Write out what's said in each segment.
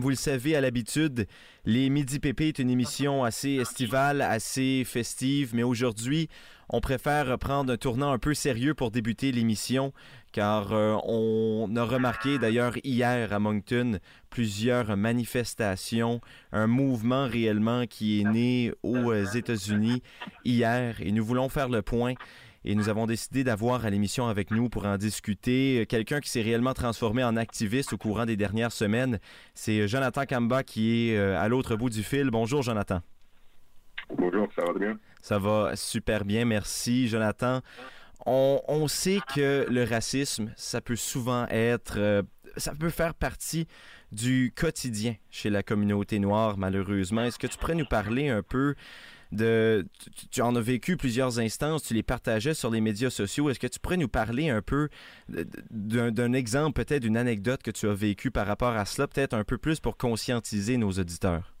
Vous le savez, à l'habitude, les Midi Pépé est une émission assez estivale, assez festive, mais aujourd'hui, on préfère prendre un tournant un peu sérieux pour débuter l'émission, car euh, on a remarqué d'ailleurs hier à Moncton plusieurs manifestations, un mouvement réellement qui est né aux États-Unis hier, et nous voulons faire le point et nous avons décidé d'avoir à l'émission avec nous pour en discuter quelqu'un qui s'est réellement transformé en activiste au courant des dernières semaines. C'est Jonathan Kamba qui est euh, à l'autre bout du fil. Bonjour Jonathan. Bonjour, ça va bien? Ça va super bien, merci Jonathan. On, sait que le racisme, ça peut souvent être, euh, ça peut faire partie du quotidien chez la communauté noire, malheureusement. Est-ce que tu pourrais nous parler un peu de, tu, en as vécu plusieurs instances, tu les partageais sur les médias sociaux. Est-ce que tu pourrais nous parler un peu d'un exemple, peut-être d'une anecdote que tu as vécue par rapport à cela, peut-être un peu plus pour conscientiser nos auditeurs?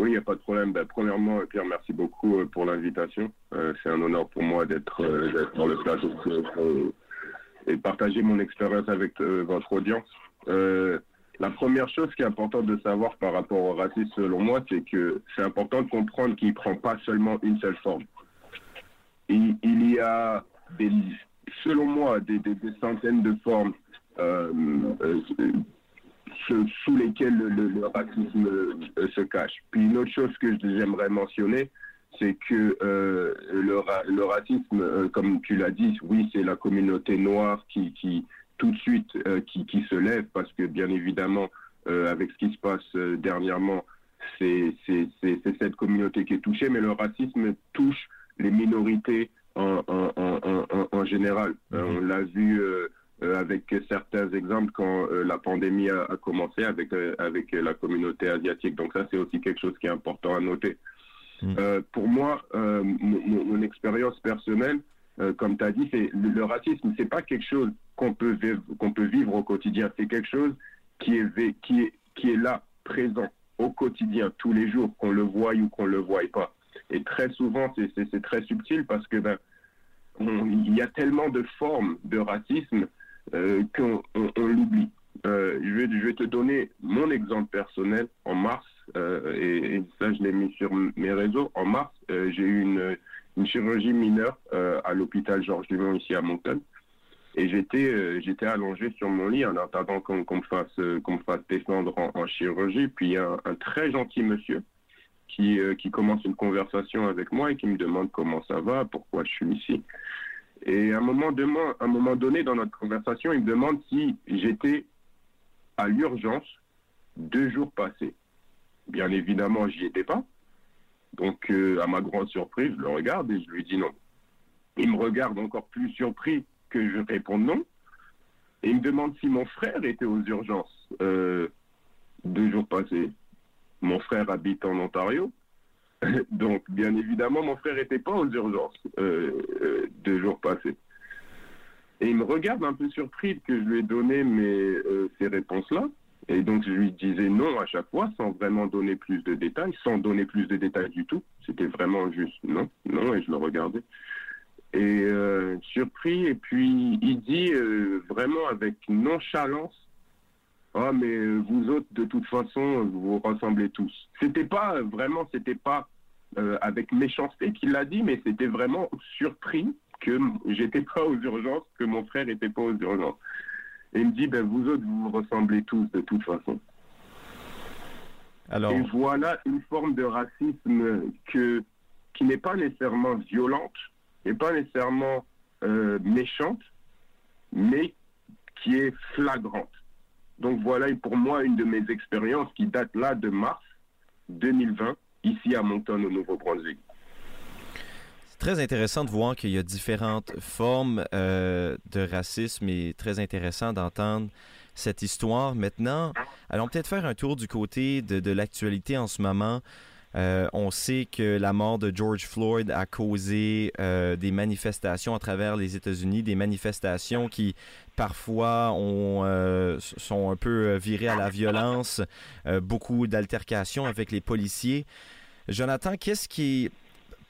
Oui, il n'y a pas de problème. Ben, premièrement, Pierre, merci beaucoup euh, pour l'invitation. Euh, c'est un honneur pour moi d'être euh, dans le plateau et partager mon expérience avec votre audience. La première chose qui est importante de savoir par rapport au racisme, selon moi, c'est que c'est important de comprendre qu'il ne prend pas seulement une seule forme. Il, y a, selon moi, des, des, centaines de formes sous lesquels le, racisme euh, se cache. Puis une autre chose que j'aimerais mentionner, c'est que euh, le, racisme, euh, comme tu l'as dit, oui, c'est la communauté noire qui tout de suite, qui, qui, se lève, parce que bien évidemment, avec ce qui se passe dernièrement, c'est cette communauté qui est touchée, mais le racisme touche les minorités en, en, en, en général. Mm-hmm. on l'a vu euh, avec certains exemples quand euh, la pandémie a, commencé avec euh, avec la communauté asiatique. Donc ça, c'est aussi quelque chose qui est important à noter. Hmm. pour moi, mon, expérience personnelle, comme tu as dit, c'est le, racisme, c'est pas quelque chose qu'on peut qu'on peut vivre au quotidien. C'est quelque chose qui est qui est qui est là, présent au quotidien, tous les jours, qu'on le voie ou qu'on le voie pas. Et très souvent, c'est très subtil parce que ben, il y a tellement de formes de racisme euh, qu'on on, l'oublie. Euh, je, vais, je vais te donner mon exemple personnel. En mars, euh, et, ça je l'ai mis sur mes réseaux, en mars, j'ai eu une, une, chirurgie mineure à l'hôpital Georges Dumont ici à Moncton. Et j'étais j'étais allongé sur mon lit en attendant qu'on me fasse me fasse descendre en, chirurgie. Puis a un, très gentil monsieur qui qui commence une conversation avec moi et qui me demande comment ça va, pourquoi je suis ici. Et à un moment, de, un moment donné dans notre conversation, il me demande si j'étais à l'urgence deux jours passés. Bien évidemment, j'y étais pas. Donc, euh, à ma grande surprise, je le regarde et je lui dis non. Il me regarde encore plus surpris que je réponde non. Et il me demande si mon frère était aux urgences euh, deux jours passés. Mon frère habite en Ontario. Donc, bien évidemment, mon frère n'était pas aux urgences euh, euh, deux jours passés. Et il me regarde un peu surpris que je lui ai donné mes, ces réponses-là. Et donc, je lui disais non à chaque fois, sans vraiment donner plus de détails, sans donner plus de détails du tout. C'était vraiment juste non, non, et je le regardais. Et surpris, et puis il dit vraiment avec nonchalance ah mais euh, vous autres de toute façon vous vous ressemblez tous. C'était pas vraiment c'était pas euh, avec méchanceté qu'il l'a dit mais c'était vraiment surpris que j'étais pas aux urgences que mon frère était pas aux urgences. Et il me dit ben vous autres vous vous ressemblez tous de toute façon. Alors... Et voilà une forme de racisme que qui n'est pas nécessairement violente, et pas nécessairement euh, méchante, mais qui est flagrante. Donc voilà pour moi une de mes expériences qui date là de mars 2020, ici à Moncton, au Nouveau-Brunswick. C'est très intéressant de voir qu'il y a différentes formes euh, de racisme et très intéressant d'entendre cette histoire. Maintenant, allons peut-être faire un tour du côté de, de l'actualité en ce moment. Euh, on sait que la mort de George Floyd a causé euh, des manifestations à travers les États-Unis, des manifestations qui parfois ont, euh, sont un peu virées à la violence, beaucoup d'altercations avec les policiers. Jonathan, qu'est-ce qui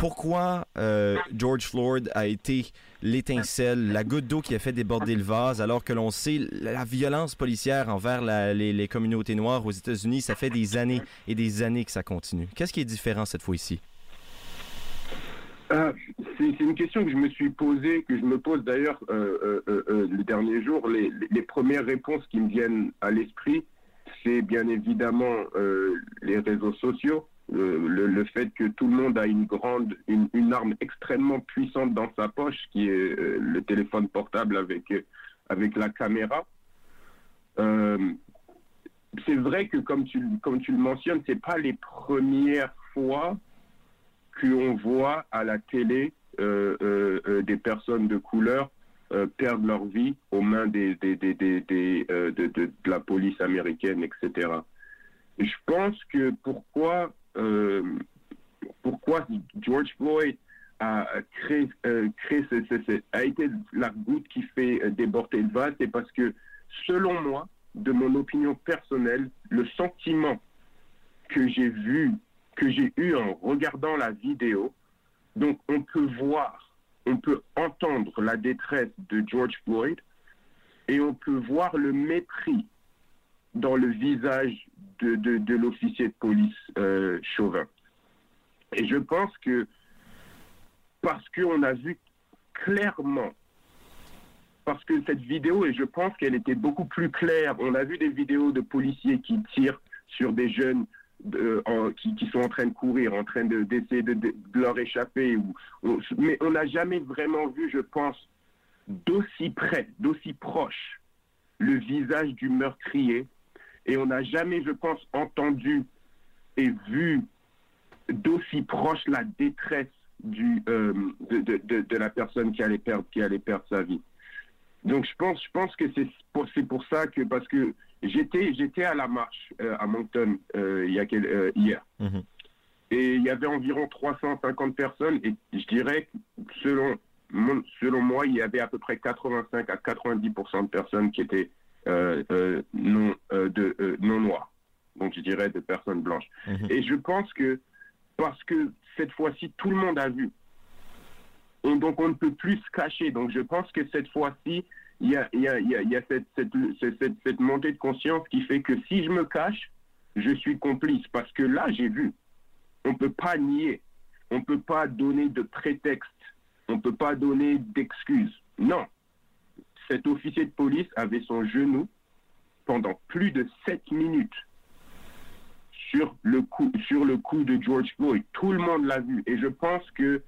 pourquoi euh, George Floyd a été l'étincelle, la goutte d'eau qui a fait déborder le vase, alors que l'on sait la violence policière envers les, communautés noires aux États-Unis, ça fait des années et des années que ça continue. Qu'est-ce qui est différent cette fois-ci? Euh, c'est une question que je me suis posée, que je me pose d'ailleurs euh, les derniers jours. Les, premières réponses qui me viennent à l'esprit, c'est bien évidemment les réseaux sociaux le, fait que tout le monde a une grande, une, arme extrêmement puissante dans sa poche, qui est euh, le téléphone portable avec, euh, avec la caméra. Euh, c'est vrai que comme tu, comme tu le mentionnes, c'est pas les premières fois qu'on voit à la télé des personnes de couleur perdre leur vie aux mains de, la police américaine, etc. Je pense que pourquoi pourquoi George Floyd euh, a été la goutte qui fait euh, déborder le vase, c'est parce que, selon moi, de mon opinion personnelle, le sentiment que j'ai vu, que j'ai eu en regardant la vidéo, donc on peut voir, on peut entendre la détresse de George Floyd et on peut voir le mépris dans le visage de, de, l'officier de police euh, Chauvin. Et je pense que parce qu'on a vu clairement, parce que cette vidéo, et je pense qu'elle était beaucoup plus claire, on a vu des vidéos de policiers qui tirent sur des jeunes qui, qui, sont en train de courir, en train d'essayer de, de, leur échapper. Mais on n'a jamais vraiment vu, je pense, d'aussi près, d'aussi proche, le visage du meurtrier et on n'a jamais, je pense, entendu et vu d'aussi proche la détresse du, euh, de, la personne qui allait, perdre, qui allait perdre sa vie. Donc je pense, je pense que c'est pour, pour ça que, parce que j'étais, j'étais à la marche euh, à Moncton euh, il y a quel, hier. Mhm. Et il y avait environ 350 personnes et je dirais, selon, selon moi, il y avait à peu près 85 à 90% de personnes qui étaient non, euh, de, non noirs, donc je dirais de personnes blanches. Mhm. Et je pense que parce que cette fois-ci, tout le monde a vu. donc on ne peut plus se cacher. Donc je pense que cette fois-ci, il y a, y a, y a cette, cette, cette, cette, montée de conscience qui fait que si je me cache, je suis complice. Parce que là, j'ai vu. On ne peut pas nier. On ne peut pas donner de prétexte. On ne peut pas donner d'excuses. Non cet officier de police avait son genou pendant plus de 7 minutes sur le coup, sur le de George Floyd. Tout le monde l'a vu. Et je pense que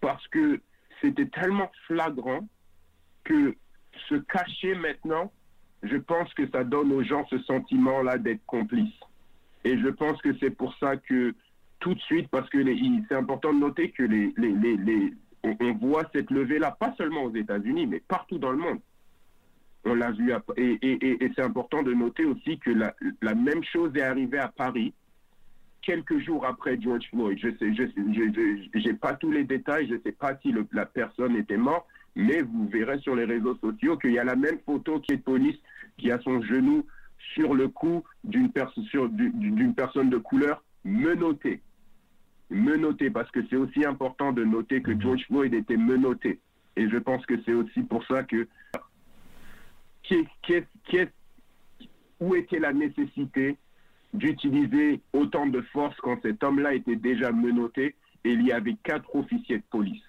parce que c'était tellement flagrant que se cacher maintenant, je pense que ça donne aux gens ce sentiment-là d'être complices. Et je pense que c'est pour ça que tout de suite, parce que c'est important de noter que les, on, voit cette levée-là, pas seulement aux États-Unis, mais partout dans le monde. On l'a vu, et, c'est important de noter aussi que la, même chose est arrivée à Paris quelques jours après George Floyd. Je sais, je n'ai pas tous les détails, je ne sais pas si la personne était morte, mais vous verrez sur les réseaux sociaux qu'il y a la même photo qui est de police qui a son genou sur le cou d'une personne de couleur menottée. Menotté, parce que c'est aussi important de noter que mhm. George Floyd était menotté. Et je pense que c'est aussi pour ça que où était la nécessité d'utiliser autant de force quand cet homme-là était déjà menotté et il y avait quatre officiers de police?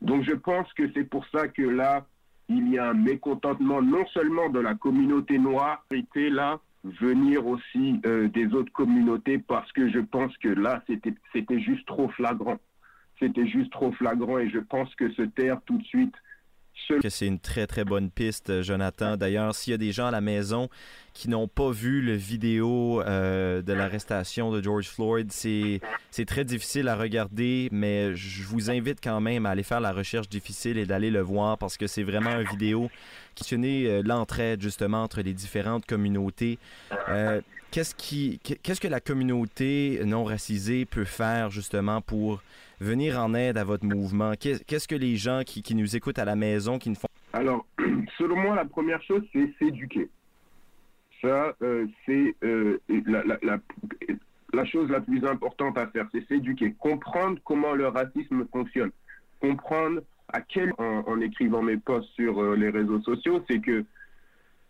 Donc je pense que c'est pour ça que là, il y a un mécontentement non seulement de la communauté noire, était là, venir aussi euh, des autres communautés parce que je pense que là, c'était juste trop flagrant. C'était juste trop flagrant et je pense que se taire tout de suite que c'est une très très bonne piste, Jonathan. D'ailleurs, s'il y a des gens à la maison qui n'ont pas vu le vidéo euh, de l'arrestation de George Floyd, c'est très difficile à regarder, mais je vous invite quand même à aller faire la recherche difficile et d'aller le voir parce que c'est vraiment une vidéo qui tenait euh, l'entraide justement entre les différentes communautés. Euh, qu'est-ce qui qu'est-ce que la communauté non racisée peut faire justement pour venir en aide à votre mouvement? Qu'est-ce que les gens qui, nous écoutent à la maison, qui ne font... Alors, selon moi, la première chose, c'est s'éduquer. Ça, euh, c'est euh, la, chose la plus importante à faire, c'est s'éduquer, comprendre comment le racisme fonctionne, comprendre à quel, en, écrivant mes posts sur euh, les réseaux sociaux, c'est que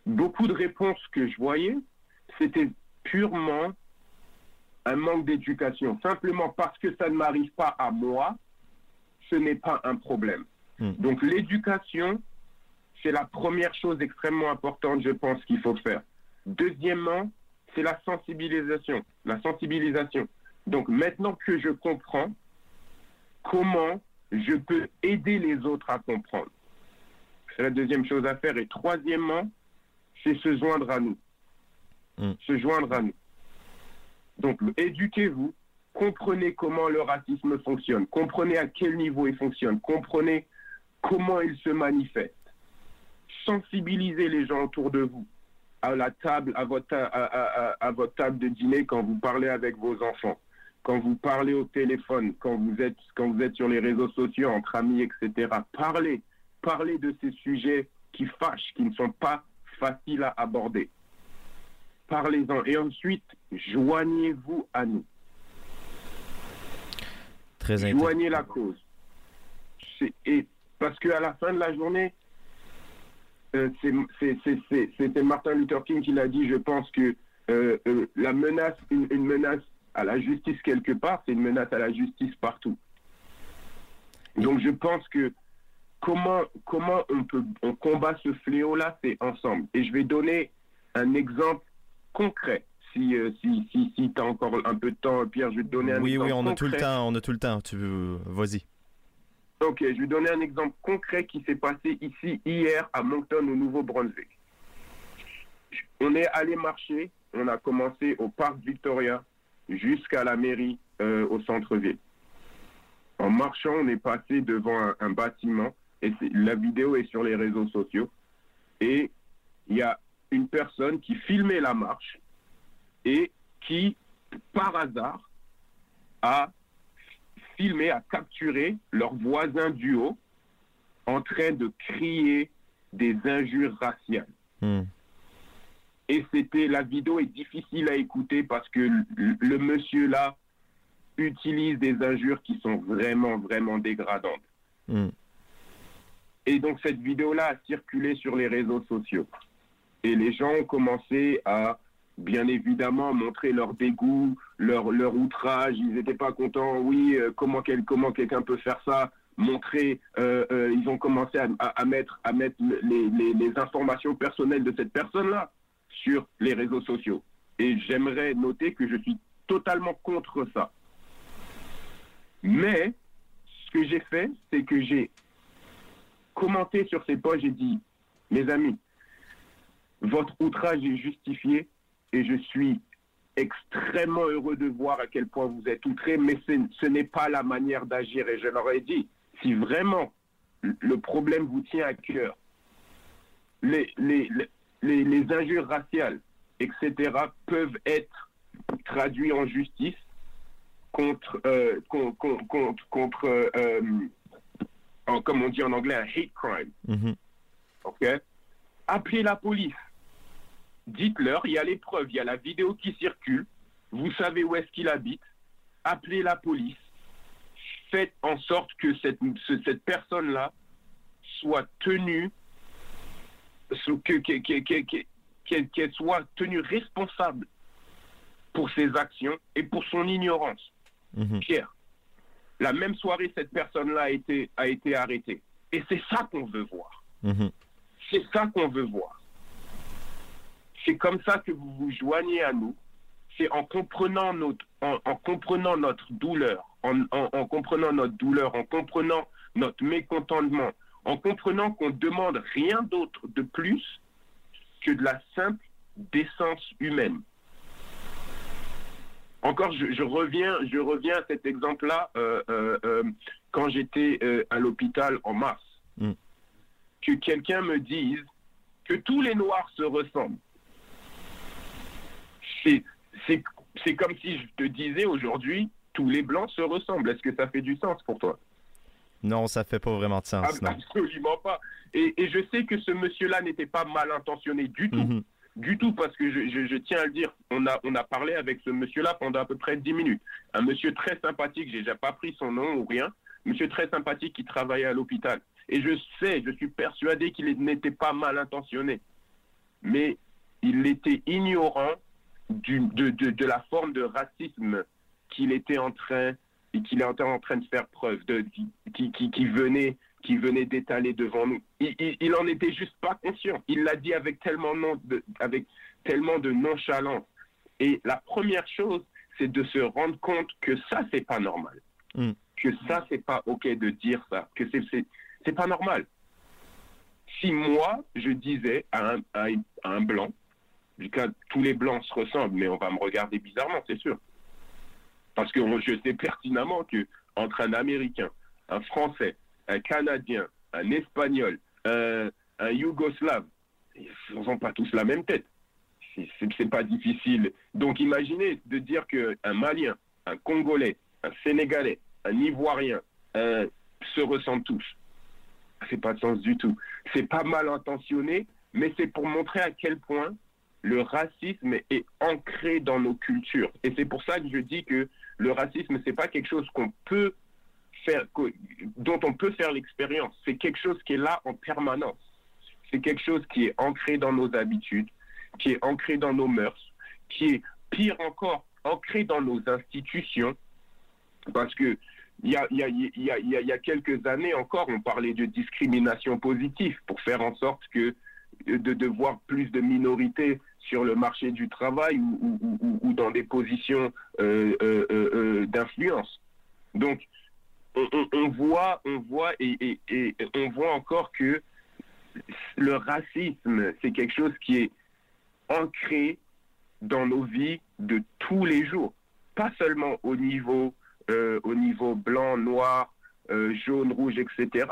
beaucoup de réponses que je voyais, c'était purement un manque d'éducation. Simplement parce que ça ne m'arrive pas à moi, ce n'est pas un problème. Hmm. Donc l'éducation, c'est la première chose extrêmement importante, je pense, qu'il faut faire. Deuxièmement, c'est la sensibilisation. La sensibilisation. Donc maintenant que je comprends comment je peux aider les autres à comprendre. C'est la deuxième chose à faire. Et troisièmement, c'est se joindre à nous. Hmm. Se joindre à nous. Donc éduquez-vous, comprenez comment le racisme fonctionne, comprenez à quel niveau il fonctionne, comprenez comment il se manifeste. Sensibilisez les gens autour de vous à la table, à votre, à, votre table de dîner quand vous parlez avec vos enfants, quand vous parlez au téléphone, quand vous êtes, quand vous êtes sur les réseaux sociaux entre amis, etc. Parlez, parlez de ces sujets qui fâchent, qui ne sont pas faciles à aborder. Parlez-en et ensuite joignez-vous à nous. Très Joignez la cause. Et parce qu'à la fin de la journée, euh, c'était Martin Luther King qui l'a dit, je pense que euh, euh, la menace, une, menace à la justice quelque part, c'est une menace à la justice partout. Donc je pense que comment, comment on peut on combat ce fléau-là, c'est ensemble. Et je vais donner un exemple concret. Si, si, si, si tu as encore un peu de temps, Pierre, je vais te donner un oui, exemple. Oui, oui, on a tout le temps, on a tout le temps. Tu veux... Vas-y. Ok, je vais donner un exemple concret qui s'est passé ici hier à Moncton au Nouveau-Brunswick. On est allé marcher, on a commencé au parc Victoria jusqu'à la mairie euh, au centre-ville. En marchant, on est passé devant un, bâtiment et la vidéo est sur les réseaux sociaux. Et il y a une personne qui filmait la marche et qui, par hasard, a filmé, à capturer leur voisin du haut en train de crier des injures raciales. Hmm. Et c'était la vidéo est difficile à écouter parce que le, monsieur là utilise des injures qui sont vraiment vraiment dégradantes. Hmm. Et donc cette vidéo là a circulé sur les réseaux sociaux. Et les gens ont commencé à bien évidemment montrer leur dégoût, leur, leur outrage, ils n'étaient pas contents, oui, euh, comment, quel, comment quelqu'un peut faire ça, montrer, euh, euh, ils ont commencé à, mettre, à mettre les, les, informations personnelles de cette personne-là sur les réseaux sociaux. Et j'aimerais noter que je suis totalement contre ça. Mais ce que j'ai fait, c'est que j'ai commenté sur ces posts, j'ai dit, mes amis, votre outrage est justifié, et je suis extrêmement heureux de voir à quel point vous êtes outrés, mais ce n'est pas la manière d'agir. Et je leur ai dit, si vraiment le problème vous tient à cœur, les, les, les, les injures raciales, etc., peuvent être traduits en justice contre, euh, contre, contre, euh, comme on dit en anglais, un hate crime. OK? Appelez la police dites-leur, il y a les preuves, il y a la vidéo qui circule, vous savez où est-ce qu'il habite, appelez la police, faites en sorte que cette, cette personne-là soit tenue, qu'elle soit tenue responsable pour ses actions et pour son ignorance. Mhm. Pierre, la même soirée, cette personne-là a été, a été arrêtée. Et c'est ça qu'on veut voir. Mhm. C'est ça qu'on veut voir. C'est comme ça que vous vous joignez à nous. C'est en comprenant notre, en, comprenant notre douleur, en, en, comprenant notre douleur, en comprenant notre mécontentement, en comprenant qu'on demande rien d'autre de plus que de la simple décence humaine. Encore, je, reviens, je reviens à cet exemple-là euh, euh, euh, quand j'étais à l'hôpital en mars. Mm. Que quelqu'un me dise que tous les Noirs se ressemblent c'est comme si je te disais aujourd'hui, tous les blancs se ressemblent. Est-ce que ça fait du sens pour toi? Non, ça fait pas vraiment de sens. Absolument pas. Et, je sais que ce monsieur-là n'était pas mal intentionné du tout. Mhm. du tout, parce que je, tiens à le dire, on a, on a parlé avec ce monsieur-là pendant à peu près 10 minutes. Un monsieur très sympathique, j'ai déjà pas pris son nom ou rien, monsieur très sympathique qui travaillait à l'hôpital. Et je sais, je suis persuadé qu'il n'était pas mal intentionné. Mais il était ignorant du, de, de, la forme de racisme qu'il était en train et qu'il était en train de faire preuve, de, qui, qui, qui venait qui venait d'étaler devant nous. Il, il, en était juste pas conscient. Il l'a dit avec tellement, de, avec tellement de nonchalance. Et la première chose, c'est de se rendre compte que ça, c'est pas normal. Mm. Que ça, c'est pas OK de dire ça. Que c'est, c'est, pas normal. Si moi, je disais à un, à un blanc, tous les blancs se ressemblent, mais on va me regarder bizarrement, c'est sûr. Parce que je sais pertinemment que entre un Américain, un Français, un Canadien, un Espagnol, un, Yougoslave, ils n'ont pas tous la même tête. C'est pas difficile. Donc imaginez de dire qu'un Malien, un Congolais, un Sénégalais, un Ivoirien se ressemblent tous. C'est pas de sens du tout. C'est pas mal intentionné, mais c'est pour montrer à quel point le racisme est ancré dans nos cultures. Et c'est pour ça que je dis que le racisme, c'est pas quelque chose qu'on peut faire, dont on peut faire l'expérience. C'est quelque chose qui est là en permanence. C'est quelque chose qui est ancré dans nos habitudes, qui est ancré dans nos mœurs, qui est pire encore, ancré dans nos institutions. Parce que il y a, y, a, y, a, y a, quelques années encore, on parlait de discrimination positive pour faire en sorte que de, de voir plus de minorités sur le marché du travail ou, ou, dans des positions euh, euh, euh, d'influence. Donc, on, voit, on voit et, on voit encore que le racisme, c'est quelque chose qui est ancré dans nos vies de tous les jours, pas seulement au niveau, au niveau blanc, noir, jaune, rouge, etc.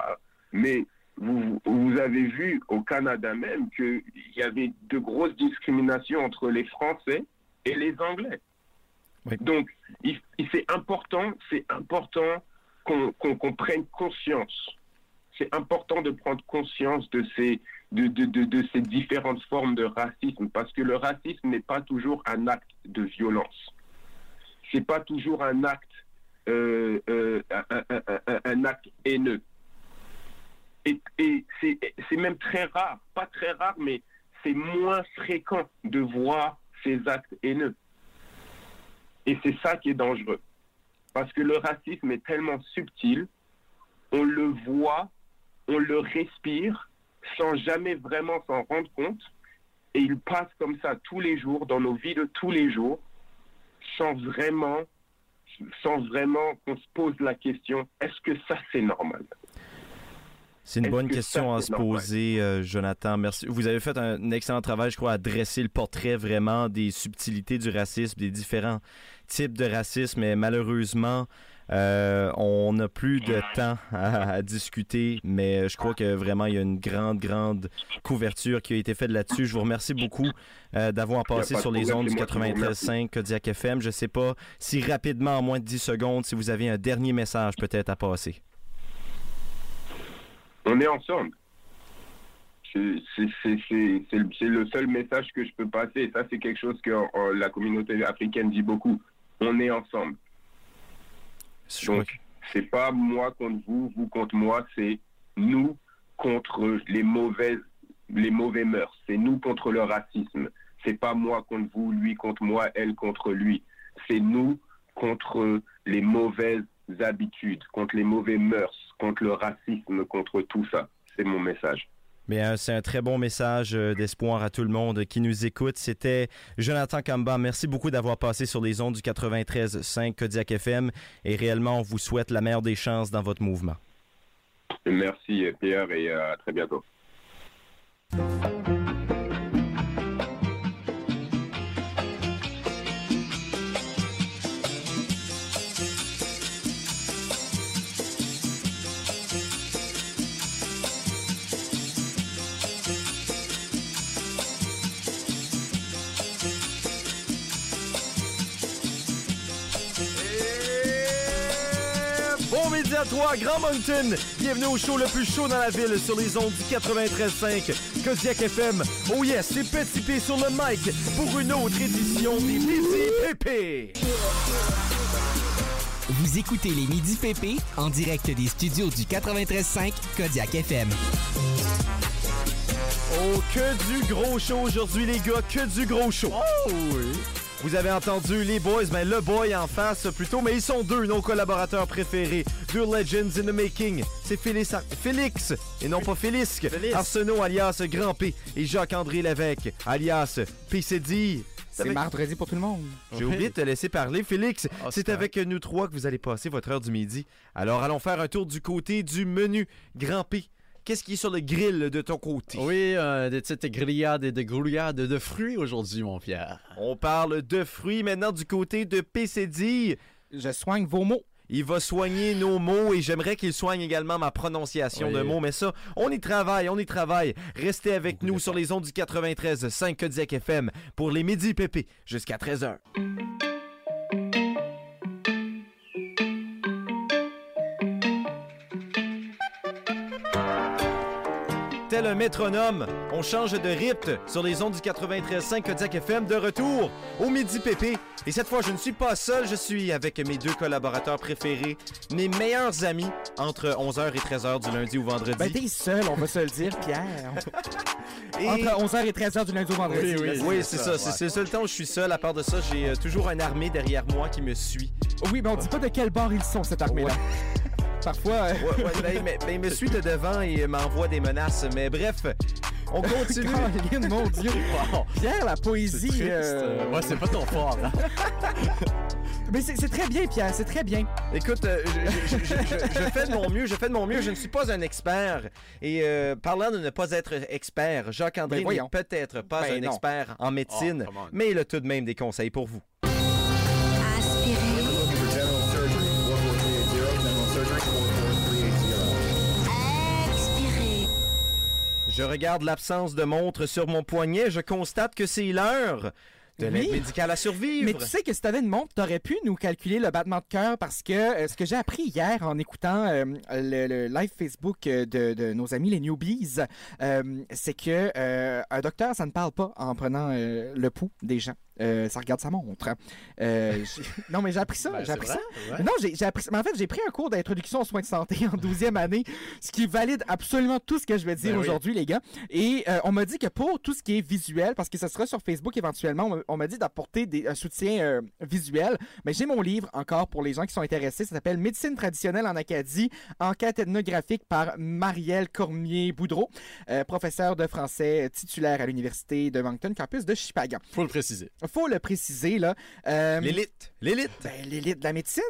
Mais vous, vous, avez vu au Canada même qu'il y avait de grosses discriminations entre les Français et les Anglais. Donc, c'est important, c'est important qu'on prenne conscience. C'est important de prendre conscience de ces, de, de, de, ces différentes formes de racisme, parce que le racisme n'est pas toujours un acte de violence. C'est pas toujours un acte, euh, euh, un, acte haineux. Et, c'est même très rare, pas très rare, mais c'est moins fréquent de voir ces actes haineux. Et c'est ça qui est dangereux. Parce que le racisme est tellement subtil, on le voit, on le respire sans jamais vraiment s'en rendre compte. Et il passe comme ça tous les jours, dans nos vies de tous les jours, sans vraiment, sans vraiment qu'on se pose la question, est-ce que ça c'est normal? C'est une bonne question à se poser, euh, Jonathan. Merci. Vous avez fait un excellent travail, je crois, à dresser le portrait vraiment des subtilités du racisme, des différents types de racisme. Mais malheureusement, euh, on n'a plus de temps à, discuter, mais je crois que vraiment il y a une grande, grande couverture qui a été faite là-dessus. Je vous remercie beaucoup euh, d'avoir passé sur les ondes du 93.5 Kodiak FM. Je ne sais pas si rapidement, en moins de 10 secondes, si vous avez un dernier message peut-être à passer on est ensemble. C'est le seul message que je peux passer. Ça, c'est quelque chose que la communauté africaine dit beaucoup. On est ensemble. Donc, c'est pas moi contre vous, vous contre moi, c'est nous contre les mauvaises, les mauvais mœurs. C'est nous contre le racisme. C'est pas moi contre vous, lui contre moi, elle contre lui. C'est nous contre les mauvaises habitudes, contre les mauvais mœurs, contre le racisme, contre tout ça. C'est mon message. Mais euh, c'est un très bon message euh, d'espoir à tout le monde qui nous écoute. C'était Jonathan Kamba. Merci beaucoup d'avoir passé sur les ondes du 93.5 Kodiak FM et réellement on vous souhaite la meilleure des chances dans votre mouvement. Merci Pierre et à très bientôt. À toi, Grand Mountain. Bienvenue au show le plus chaud dans la ville sur les ondes du 93.5 Kodiak FM. Oh yes, c'est Petit P sur le mic pour une autre édition des Midi Pépé. Vous écoutez les Midi PP en direct des studios du 93.5 Kodiak FM. Oh, que du gros show aujourd'hui, les gars, que du gros show. Oh oui. Vous avez entendu les boys, ben le boy en face plutôt, mais ils sont deux, nos collaborateurs préférés. Deux legends in the making. C'est Félix, Ar- Félix et non pas Félix. Félix. Arsenault alias Grand P et Jacques-André Lévesque alias PCD. C'est mardi pour tout le monde. J'ai oublié de te laisser parler, Félix. Ah, c'est c'est avec nous trois que vous allez passer votre heure du midi. Alors allons faire un tour du côté du menu. Grand P, qu'est-ce qui est sur le grill de ton côté? Oui, euh, des petites grillades et des grillades de fruits aujourd'hui, mon Pierre. On parle de fruits maintenant du côté de PCD. Je soigne vos mots. Il va soigner nos mots et j'aimerais qu'il soigne également ma prononciation Oui. de mots. Mais ça, on y travaille, on y travaille. Restez avec Beaucoup nous sur les ondes du 93 5 Kodiak FM pour les Midi Pépé jusqu'à 13h. Tel un métronome, on change de rythme sur les ondes du 93.5 Kodiak FM de retour au Midi Pépé. Et cette fois, je ne suis pas seul, je suis avec mes deux collaborateurs préférés, mes meilleurs amis entre 11h et 13h du lundi au vendredi. Ben, t'es seul, on va se le dire, Pierre. Et- Entre 11h et 13h du lundi au vendredi. Oui, oui. Oui, c'est ça, ça. C'est le seul temps où je suis seul. À part de ça, j'ai euh, toujours une armée derrière moi qui me suit. Oui, mais on dit pas de quel bord ils sont, cette armée-là. Parfois, Ouais, ouais, ben, ben, ben, il me suit de devant et m'envoie des menaces. Mais bref, on continue. Caroline, mon Dieu. Wow. Pierre, la C'est poésie. triste. euh, Ouais, c'est pas ton fort, hein? Mais c'est c'est très bien, Pierre, c'est très bien. Écoute, euh, je, je- je- je- je fais de mon mieux, je fais de mon mieux. Je ne suis pas un expert. Et euh, parlant de ne pas être expert, Jacques-André Ben, n'est peut-être pas Ben, un non. expert en médecine, Oh, come on. mais il a tout de même des conseils pour vous. Je regarde l'absence de montre sur mon poignet. Je constate que c'est l'heure de Oui. l'aide médicale à survivre. Mais tu sais que si t'avais une montre, t'aurais pu nous calculer le battement de cœur parce que euh, ce que j'ai appris hier en écoutant euh, le, le live Facebook euh, de, de nos amis les newbies, euh, c'est que un docteur, ça ne parle pas en prenant le pouls des gens. Euh, ça regarde sa montre. hein. Euh, non, mais j'ai appris ça. Ben, j'ai appris vrai, ça. ouais. Non, j'ai appris ça. Mais en fait, j'ai pris un cours d'introduction aux soins de santé en 12e année, ce qui valide absolument tout ce que je vais dire Ben oui. aujourd'hui, les gars. Et euh, on m'a dit que pour tout ce qui est visuel, parce que ça sera sur Facebook éventuellement, on m'a- dit d'apporter des- un soutien visuel. Mais j'ai mon livre encore pour les gens qui sont intéressés. Ça s'appelle Médecine traditionnelle en Acadie, enquête ethnographique par Marielle Cormier-Boudreau, euh, professeur de français titulaire à l'Université de Moncton, campus de Chipagan. Faut le préciser. Faut le préciser, là. Euh, L'élite. L'élite. ben, l'élite de la médecine.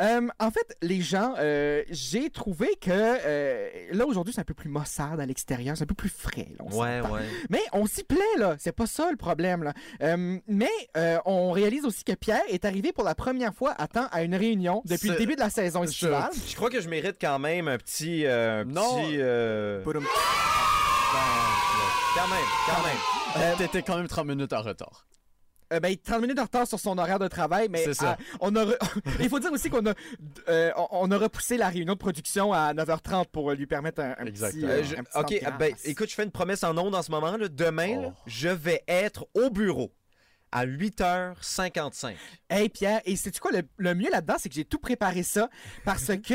Euh, en fait, les gens, euh, j'ai trouvé que euh, là, aujourd'hui, c'est un peu plus maussade à l'extérieur, c'est un peu plus frais. là, on Ouais, ouais. Mais on s'y plaît, là. C'est pas ça le problème, là. Euh, mais euh, on réalise aussi que Pierre est arrivé pour la première fois à temps à une réunion depuis le début de la saison Je- estivale. Je crois que je mérite quand même un petit. euh, un Non. petit, euh, Poudoum. Quand même, quand même. Euh, T'étais quand même 30 minutes en retard. Euh, ben, 30 minutes de retard sur son horaire de travail, mais C'est ça. on a re- il faut dire aussi qu'on a, euh, on- a repoussé la réunion de production à 9h30 pour lui permettre un, un petit, Exactement. euh, je- un petit temps ok, ben, écoute, je fais une promesse en ondes en ce moment. Là. Demain, là, Oh. je vais être au bureau à 8h55. Hey Pierre, et sais-tu quoi, le, le mieux là-dedans, c'est que j'ai tout préparé ça parce que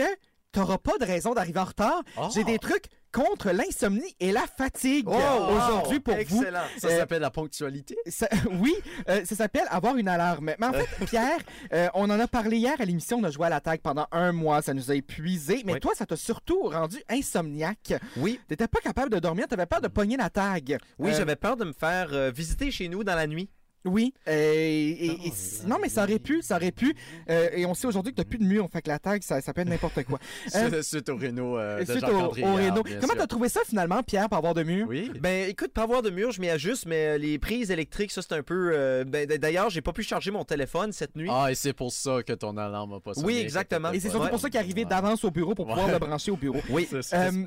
t'auras pas de raison d'arriver en retard. Oh. J'ai des trucs contre l'insomnie et la fatigue Oh, wow! aujourd'hui pour vous. Excellent. Ça Euh, s'appelle la ponctualité? Ça- oui, euh, ça s'appelle avoir une alarme. Mais en fait, Pierre, euh, on en a parlé hier à l'émission, on a joué à la tag pendant un mois, ça nous a épuisé. Mais Oui. toi, ça t'a surtout rendu insomniaque. Oui, T'étais pas capable de dormir, t'avais peur de pogner la tag. oui, j'avais peur de me faire visiter chez nous dans la nuit. Oui. euh, et- et- Oh et- non, mais ça aurait pu, ça aurait pu. Euh, et on sait aujourd'hui que t'as plus de mur, fait que la tag, ça, ça peut être n'importe quoi. Euh, Suite- Suite au Renault euh, de Suite au, au Renault. Comment t'as trouvé ça finalement, Pierre, pour avoir de mur? Oui. Ben, écoute, pas avoir de mur, je m'y ajuste, mais les prises électriques, ça, c'est un peu. euh, ben, D'ailleurs, j'ai pas pu charger mon téléphone cette nuit. Ah, et c'est pour ça que ton alarme n'a pas sonné. Oui, exactement. Et c'est surtout Ouais. pour ça qu'il est arrivé d'avance au bureau pour pouvoir Ouais. le brancher au bureau. Oui. C'est ça. Euh,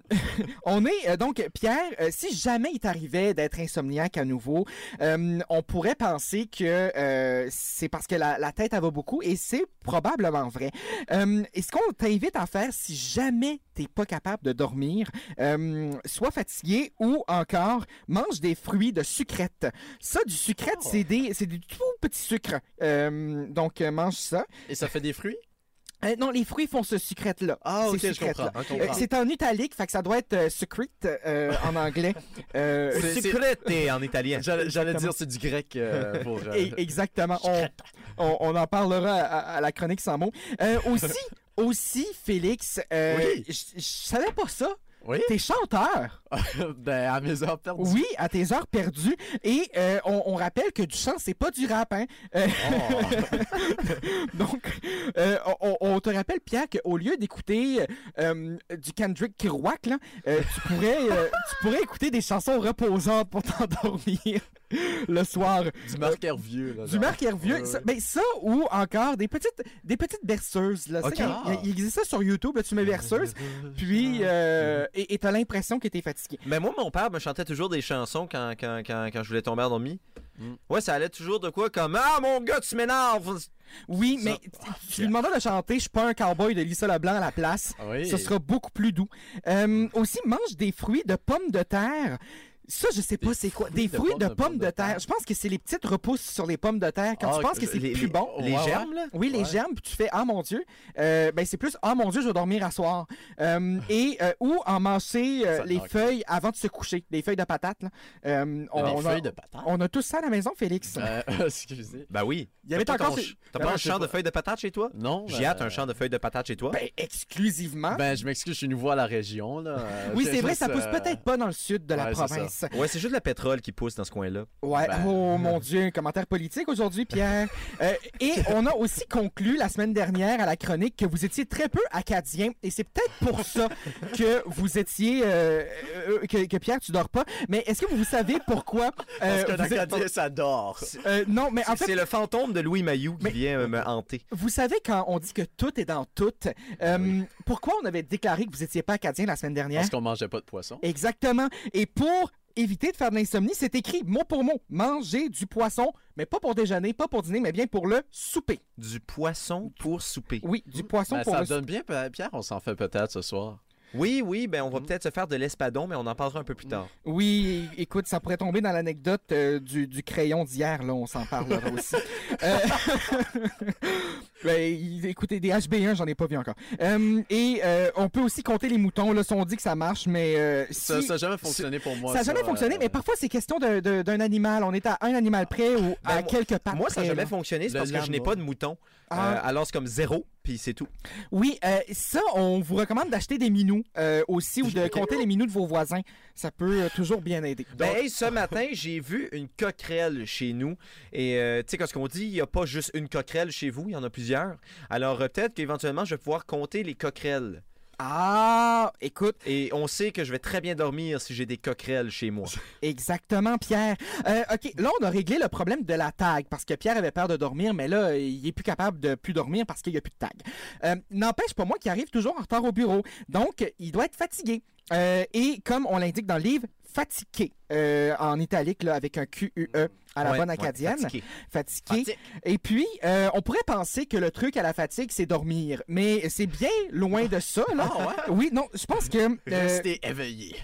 on est euh, donc Pierre. euh, si jamais il t'arrivait d'être insomniaque à nouveau, euh, on pourrait penser penser que euh, c'est parce que la, la tête, elle va beaucoup et c'est probablement vrai. Euh, et ce qu'on t'invite à faire si jamais t'es pas capable de dormir, euh, sois fatigué ou encore mange des fruits de sucrète. Ça, du sucrète, Oh. c'est des, c'est du tout petit sucre. Euh, donc, mange ça. Et ça fait des fruits? Euh, non, les fruits font ce sucrète-là. Ah, ok, je comprends. je Euh, c'est en italique, fait que ça doit être euh, secret euh, en anglais. Euh, en italien. J'allais dire c'est du grec euh, pour. euh, Et- exactement. On, on- on en parlera à, à la chronique sans mots. Euh, aussi, aussi, Félix, euh, Oui. je je savais pas ça. Oui? T'es chanteur. ben, à mes heures perdues. Oui, à tes heures perdues. Et euh, on, on rappelle que du chant, c'est pas du rap. Hein? Euh, Oh. donc, euh, on, on te rappelle, Pierre, qu'au lieu d'écouter du Kendrick là, euh, tu, pourrais, tu pourrais écouter des chansons reposantes pour t'endormir le soir. Du Marc Hervieux. Là, Du. Marc Hervieux, Ouais, ça, ouais. ben ça ou encore des petites des petites berceuses là, il, il existe ça sur YouTube, là, tu mets berceuse, puis euh, et t'as l'impression que t'es fatigué. Mais moi, mon père me chantait toujours des chansons quand, quand, quand, quand je voulais tomber endormi. Mm. Ouais, ça allait toujours de quoi comme Ah, mon gars, tu m'énerves! Oui, Ça- mais tu- tu lui demandais de chanter, je suis pas un cowboy de Lisa Leblanc à la place. Oui. Ce sera beaucoup plus doux. Euh, aussi, mange des fruits de pommes de terre. Ça, je sais pas c'est quoi. Des de fruits de de pommes pommes de de terre. terre. Je pense que c'est les petites repousses sur les pommes de terre quand Ah, tu penses que c'est les, plus bon. Les germes, là? Oui, les germes, puis tu fais Ah mon Dieu. Euh, ben, c'est plus Ah mon Dieu, je vais dormir à soir. Euh, et euh, ou en manger euh, les feuilles avant de se coucher. Les feuilles de patates. Là. Euh, on, a, feuilles de patate? on a tous ça à la maison, Félix. Euh, excusez. Ben oui. Il y avait T'as pas encore. T'as un champ de feuilles de patates chez toi? Non. J'ai ben, hâte un champ de feuilles de patates chez toi. Ben, exclusivement. Ben, je m'excuse, je suis nouveau à la région. Là. Oui, c'est vrai, ça pousse peut-être pas dans le sud de la ouais, c'est. Ouais, c'est juste le pétrole qui pousse dans ce coin-là. Ouais, Ben. oh mon Dieu, un commentaire politique aujourd'hui, Pierre. Euh, et on a aussi conclu la semaine dernière à la chronique que vous étiez très peu acadien, et c'est peut-être pour ça que vous étiez, euh, euh, que, que Pierre, tu dors pas. Mais est-ce que vous savez pourquoi euh, Parce que vous, êtes- l'Acadien, ça dort. Euh, Non, mais en C'est fait, le fantôme de Louis Mayou qui Mais- vient euh, me hanter. vous savez quand on dit que tout est dans tout. euh, Oui. Pourquoi on avait déclaré que vous étiez pas acadien la semaine dernière? Parce qu'on mangeait pas de poisson. Exactement. Et pour éviter de faire de l'insomnie, c'est écrit mot pour mot manger du poisson, mais pas pour déjeuner, pas pour dîner, mais bien pour le souper. Du poisson pour souper. Oui, du poisson Ben, pour ça le donne bien, Pierre, on s'en fait peut-être ce soir. Oui, oui, ben on va peut-être se faire de l'espadon, mais on en parlera un peu plus tard. Oui, écoute, ça pourrait tomber dans l'anecdote euh, du, du crayon d'hier, là, on s'en parlera aussi. Euh, ben, écoutez, des HB1, j'en ai pas vu encore. Euh, et euh, on peut aussi compter les moutons, là, si on dit que ça marche, mais euh, Ça si- n'a jamais fonctionné pour moi. ça n'a jamais fonctionné, euh, mais parfois c'est question de- de- d'un animal. On est à un animal près ou à moi- quelques pattes Moi, ça n'a jamais là. fonctionné, c'est Le parce que je n'ai pas de mouton. Ah. Euh, alors, c'est comme zéro, puis c'est tout. Oui, euh, ça, on vous recommande d'acheter des minous euh, aussi ou de compter les minous de vos voisins. Ça peut euh, toujours bien aider. Ben, hey, ce matin, j'ai vu une coquerelle chez nous. Et euh, tu sais, quand ce qu'on dit, il n'y a pas juste une coquerelle chez vous, il y en a plusieurs. Alors, euh, peut-être qu'éventuellement, je vais pouvoir compter les coquerelles. ah, écoute, Et on sait que je vais très bien dormir si j'ai des coquerelles chez moi. exactement, Pierre. Euh, OK, là, on a réglé le problème de la tag parce que Pierre avait peur de dormir, mais là, il est plus capable de plus dormir parce qu'il n'y a plus de tag. Euh, N'empêche pas moi qui arrive toujours en retard au bureau. Donc, il doit être fatigué. Euh, et comme on l'indique dans le livre, fatigué, euh, en italique, là, avec un Q-U-E à la Ouais, bonne ouais, acadienne. fatigué. Et puis, euh, on pourrait penser que le truc à la fatigue, c'est dormir. Mais c'est bien loin de ça, là. Ah ouais? Oui, non, je pense que... Restez éveillé.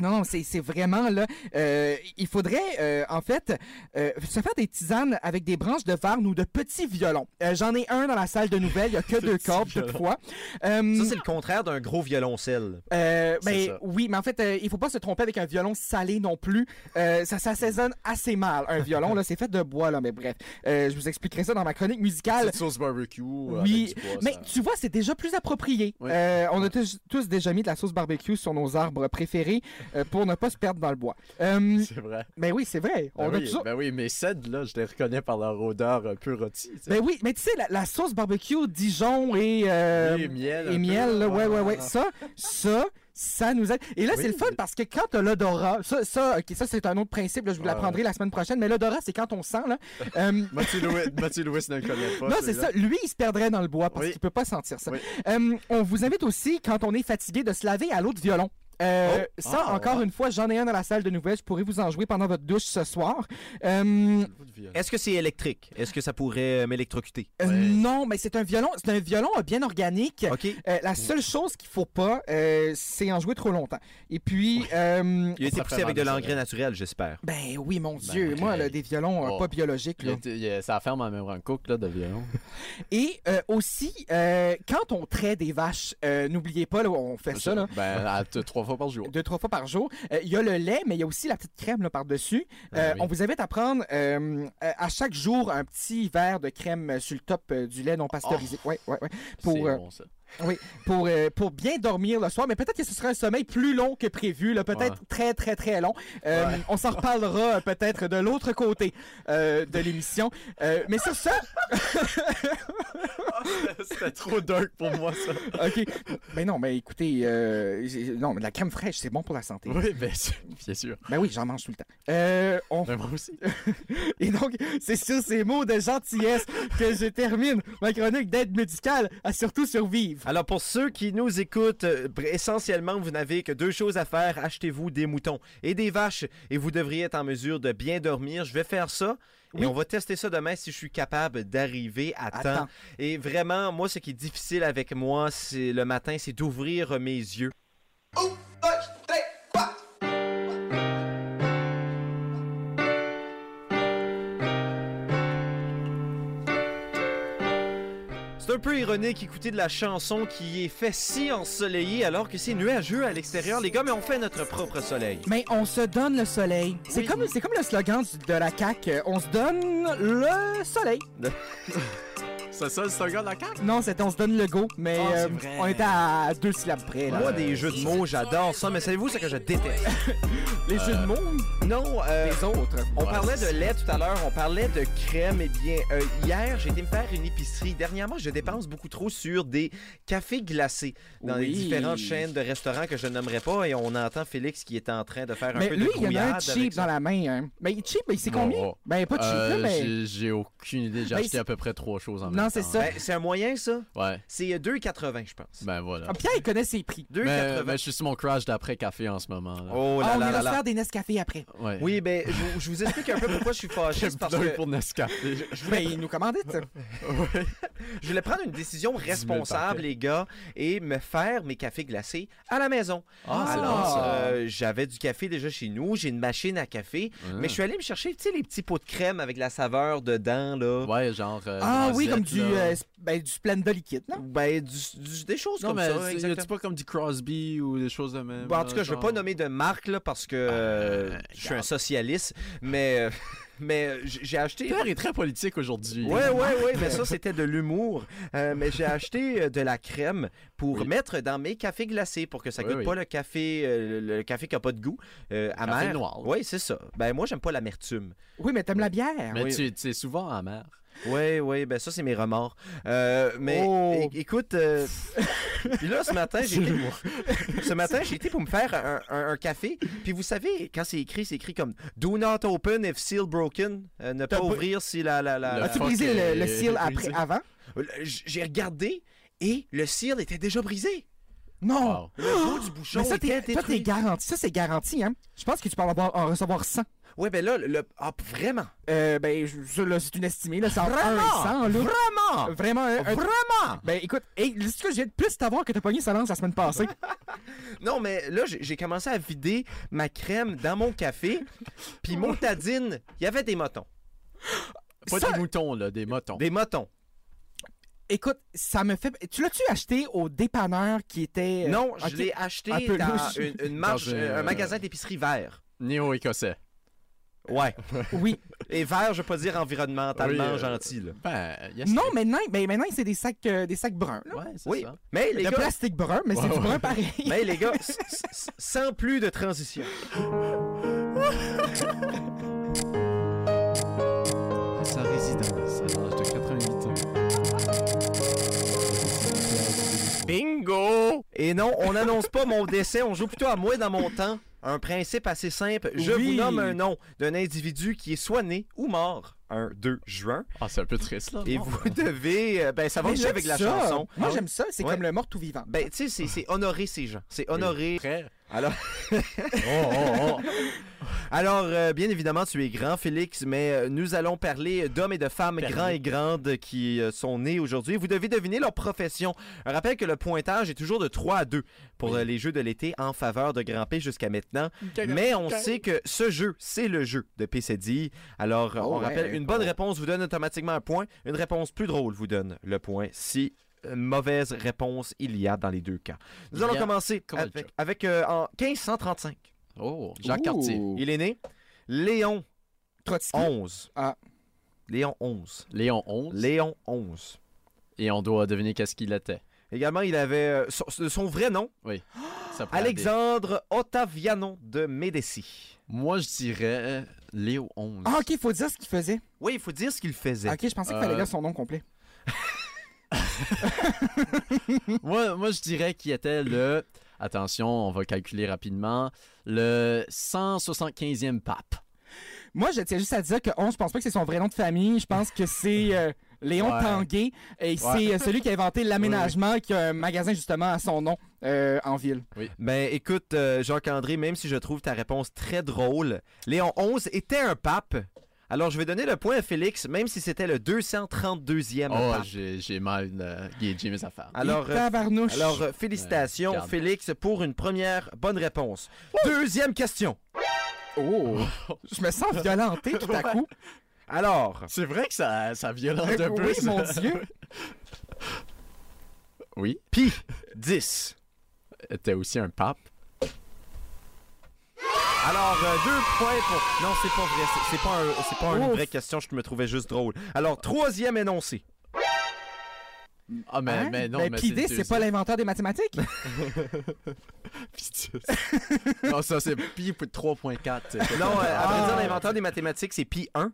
Non, non, c'est vraiment là. euh, il faudrait, euh, en fait, euh, se faire des tisanes avec des branches de varne ou de petits violons. Euh, J'en ai un dans la salle de nouvelles. Il n'y a que deux cordes, toutefois. Euh, Ça, c'est le contraire d'un gros violoncelle. euh, ben, ça. oui, mais en fait, euh, il faut pas se tromper avec un violon salé non plus. Euh, ça s'assaisonne assez mal, un violon. là, C'est fait de bois, là, mais bref. Euh, je vous expliquerai ça dans ma chronique musicale. Petite sauce barbecue. Oui, avec du pois, mais ça- tu vois, c'est déjà plus approprié. Oui. Euh, on a tous, tous déjà mis de la sauce barbecue sur nos arbres préférés euh, pour ne pas se perdre dans le bois. Euh, C'est vrai. ben oui, c'est vrai. On Ben a oui, toujours- ben oui, mes cèdres, là, je les reconnais par leur odeur un peu rôtie. tu sais. Ben oui, mais tu sais, la, la sauce barbecue Dijon et, euh, Oui, et miel et miel, là, ouais, ouais, ouais. Ça, ça, ça nous aide. Et là, Oui, c'est le fun mais- parce que quand t'as l'odorat, ça, ça, ok, ça c'est un autre principe, là, je vous l'apprendrai la semaine prochaine, mais l'odorat, c'est quand on sent, là. Euh, Mathieu Louis, Mathieu Louis ne le connaît pas. non, c'est ça. Lui, il se perdrait dans le bois parce Oui. qu'il peut pas sentir ça. Euh, on vous invite aussi, quand on est fatigué, de se laver à l'eau de violon. Euh, Oh. Ça, Ah, encore ouais. une fois, j'en ai un dans la salle de nouvelles. Je pourrais vous en jouer pendant votre douche ce soir. Euh, Est-ce que c'est électrique? Est-ce que ça pourrait euh, m'électrocuter? euh, Ouais. non, mais c'est un violon. C'est un violon bien organique. Euh, la seule chose qu'il faut pas, euh, c'est en jouer trop longtemps. Et puis, euh, Il a été Ça poussé avec de l'engrais naturel, j'espère. ben oui, mon Ben, Dieu, moi, là, des violons Oh. pas biologiques. Là. y a- il y a- ça ferme en même cook là, de violon. Et euh, aussi, euh, quand on traite des vaches, euh, n'oubliez pas, là, on fait ça, là. Ben, à t- trois fois par jour. deux, trois fois par jour. Euh, Il y a le lait, mais il y a aussi la petite crème par-dessus. Ben Euh, oui. On vous invite à prendre euh, à chaque jour un petit verre de crème sur le top du lait non pasteurisé. Ouais, ouais, ouais. Pour, C'est bon, ça. Oui, pour, euh, pour bien dormir le soir. Mais peut-être que ce sera un sommeil plus long que prévu, là, peut-être Ouais. très, très, très long. Euh, On s'en reparlera euh, peut-être de l'autre côté euh, de l'émission. Mais sur ça, C'était trop dark pour moi, ça. OK. Mais non, mais écoutez, non, mais la crème fraîche, c'est bon pour la santé. Oui, bien sûr. Bien sûr. Ben oui, j'en mange tout le temps. On Ben, moi aussi. Et donc, c'est sur ces mots de gentillesse que je termine ma chronique d'aide médicale à surtout survivre. Alors, pour ceux qui nous écoutent, euh, essentiellement, vous n'avez que deux choses à faire. Achetez-vous des moutons et des vaches et vous devriez être en mesure de bien dormir. Je vais faire ça. Oui. Et on va tester ça demain si je suis capable d'arriver à temps. Et vraiment, moi, ce qui est difficile avec moi, c'est le matin, c'est d'ouvrir mes yeux. C'est un peu ironique écouter de la chanson qui est fait si ensoleillée alors que c'est nuageux à l'extérieur, les gars, mais on fait notre propre soleil. Mais on se donne le soleil. C'est Oui. comme, c'est comme le slogan de la CAQ. On se donne le soleil. C'est ça le slogan de la carte? Non, c'était on se donne le go, mais Ah, c'est euh, on était à deux syllabes près. Là. Moi, des jeux de mots, j'adore ça, mais savez-vous ce que je déteste? Les jeux de mots, Non, euh, les autres. On Ouais, parlait c'est de lait tout à l'heure, on parlait de crème. Eh bien, euh, hier, j'ai été me faire une épicerie. Dernièrement, je dépense beaucoup trop sur des cafés glacés dans les différentes chaînes de restaurants que je nommerai pas. Et on entend Félix qui est en train de faire un Mais peu lui, de il y en a un cheap dans la main. Hein. Mais cheap, mais c'est combien? Ben, pas cheap, là, Euh, mais... j'ai- aucune idée. J'ai Ben, acheté c'est- à peu près trois choses en Non, c'est ça. Ben, c'est un moyen, ça. Ouais. C'est euh, 2,80, je pense. Ben voilà. Ah, Pierre, il connaît ses prix. 2,80. Mais, mais je suis sur mon crash d'après-café en ce moment. Là. Oh Ah, là on là se là. faire des Nescafé après. Ouais. Oui, ben, je, vous- je vous explique un peu pourquoi je suis fâché. Parce que pour Nescafé. Ben, il nous commandite. ouais. je voulais prendre une décision 000 responsable, les gars, et me faire mes cafés glacés à la maison. Ah, c'est Alors, euh, j'avais du café déjà chez nous, j'ai une machine à café, Ah. mais je suis allé me chercher, tu sais, les petits pots de crème avec la saveur dedans, là. Ouais, genre. euh, Ah oui, comme du, là. euh, ben, du Splenda liquide, non? Ben, du- du- des choses Non, comme mais ça. y a-tu exactement. pas comme du Crosby ou des choses de même? Bon, en tout cas, je veux genre? pas nommer de marque, là, parce que euh, Ah, je suis un socialiste, mais, euh, mais euh, j- j'ai acheté... Pierre est très politique aujourd'hui. Ouais, ouais, ouais, mais ça, c'était de l'humour. Euh, mais j'ai acheté euh, de la crème pour Oui. mettre dans mes cafés glacés pour que ça Oui, goûte oui. pas le café, euh, le, le café qui a pas de goût, euh, amer. noir. Oui, c'est ça. Ben, moi, j'aime pas l'amertume. Oui, mais t'aimes la bière. Mais Oui. tu tu es souvent amer. Oui, oui, ben ça, c'est mes remords. Euh, mais Oh. écoute, euh, puis là, ce matin, j'ai été, ce matin, j'ai été pour me faire un, un- un café. Puis vous savez, quand c'est écrit, c'est écrit comme Do not open if seal broken. Euh, ne pas ouvrir si la. la, la- As-tu brisé le, le seal après, avant? J'ai regardé et le seal était déjà brisé. Non! Wow. Le bout du bouchon Mais ça, t'es, garanti. Ça, c'est garanti, hein? Je pense que tu peux en, avoir, en recevoir 100. Ouais, ben là, le. Ah, vraiment? Euh, ben, je- là, c'est une estimée, là. C'est entre 1 Vraiment? et 100, là. Vraiment? Vraiment, un, un- Vraiment? Ben, écoute, hey, ce que je viens de plus t'avoir que t'as pogné sa lance la semaine passée. Non, mais là, j'ai j'ai commencé à vider ma crème dans mon café. Puis mon tadine, il y avait des motons. Pas Ça- des moutons, là, des motons. Des motons. Écoute, ça me fait. Tu l'as-tu acheté au dépanneur qui était. euh, Non, je l'ai acheté Un peu dans une, une marche, Dans un, euh, un euh, magasin d'épicerie vert. Néo-écossais. Ouais. Oui. Et vert, je veux pas dire environnementalement Oui, euh, gentil, là. Ben, yes. Non, maintenant, ben, maintenant c'est des sacs, euh, des sacs bruns. Là. Ouais, c'est Oui. ça. Mais les de gars, plastique brun, mais c'est Ouais, du ouais. brun pareil. mais les gars, sans plus de transition. Sa résidence à l'âge de 88 ans. Bingo! Et non, on n'annonce pas mon décès, on joue plutôt à moi dans mon temps. Un principe assez simple. Je Oui. vous nomme un nom d'un individu qui est soit né ou mort un 2 juin. Ah, c'est un peu triste, là. Et non? vous devez. euh, Ben, ça va avec la ça. chanson. Moi, Ah j'aime ça. C'est Ouais. comme le mort tout vivant. Ben, tu sais, c'est- c'est honorer ces gens. C'est honorer. Alors, Oh, oh, oh. alors euh, bien évidemment, tu es grand, Félix, mais euh, nous allons parler d'hommes et de femmes Permis. grands et grandes qui euh, sont nés aujourd'hui. Vous devez deviner leur profession. Un rappel que le pointage est toujours de 3 à 2 pour Oui. euh, les jeux de l'été en faveur de Grand P jusqu'à maintenant. Mais on sait que ce jeu, c'est le jeu de PCD. Alors, Oh, on ouais. rappelle, une bonne réponse vous donne automatiquement un point. Une réponse plus drôle vous donne le point si mauvaise réponse il y a dans les deux cas. Nous Il allons commencer Comment avec, euh, en 1535. Oh, Jacques Ouh. Cartier. Il est né Léon Trotsky. 11. Ah. Léon 11. Léon 11. Léon 11. Et on doit deviner qu'est-ce qu'il était. Également, il avait euh, son, son vrai nom, Ça pourrait Alexandre Ottaviano de Médicis. aider. Moi, je dirais Léo 11. Ah, ok, il faut dire ce qu'il faisait. Oui, il faut dire ce qu'il faisait. Ok, je pensais qu'il fallait Euh, dire son nom complet. moi, moi, je dirais qu'il était le. Attention, on va calculer rapidement. Le 175e pape. Moi, je tiens juste à dire que 11, je pense pas que c'est son vrai nom de famille. Je pense que c'est euh, Léon Ouais. Tanguay. Et c'est euh, celui qui a inventé l'aménagement, qui a un magasin justement à son nom euh, en ville. Ben écoute, euh, Jacques-André, même si je trouve ta réponse très drôle, Léon XI était un pape. Alors je vais donner le point à Félix, même si c'était le 232e Oh, j'ai j'ai mal euh, gagé mes affaires. Alors, Et euh, alors euh, félicitations Ouais. Félix pour une première bonne réponse. Deuxième question. Oh! Je me sens violenté tout à coup. Alors, C'est vrai que ça, ça violente un peu. oui, mon Dieu. Oui, pi 10. était aussi un pape. Alors, euh, deux points pour... Non, c'est pas vrai. C'est- C'est pas, un- c'est pas une vraie question, je me trouvais juste drôle. Alors, troisième énoncé. Ah, mais, Hein? mais non, Ben, mais Pi 10, le c'est pas l'inventeur des mathématiques? deuxième. non, ça, c'est Pi pour 3.4. c'est pas- Non, euh, à vrai Ah. dire, l'inventeur des mathématiques, c'est pi 1.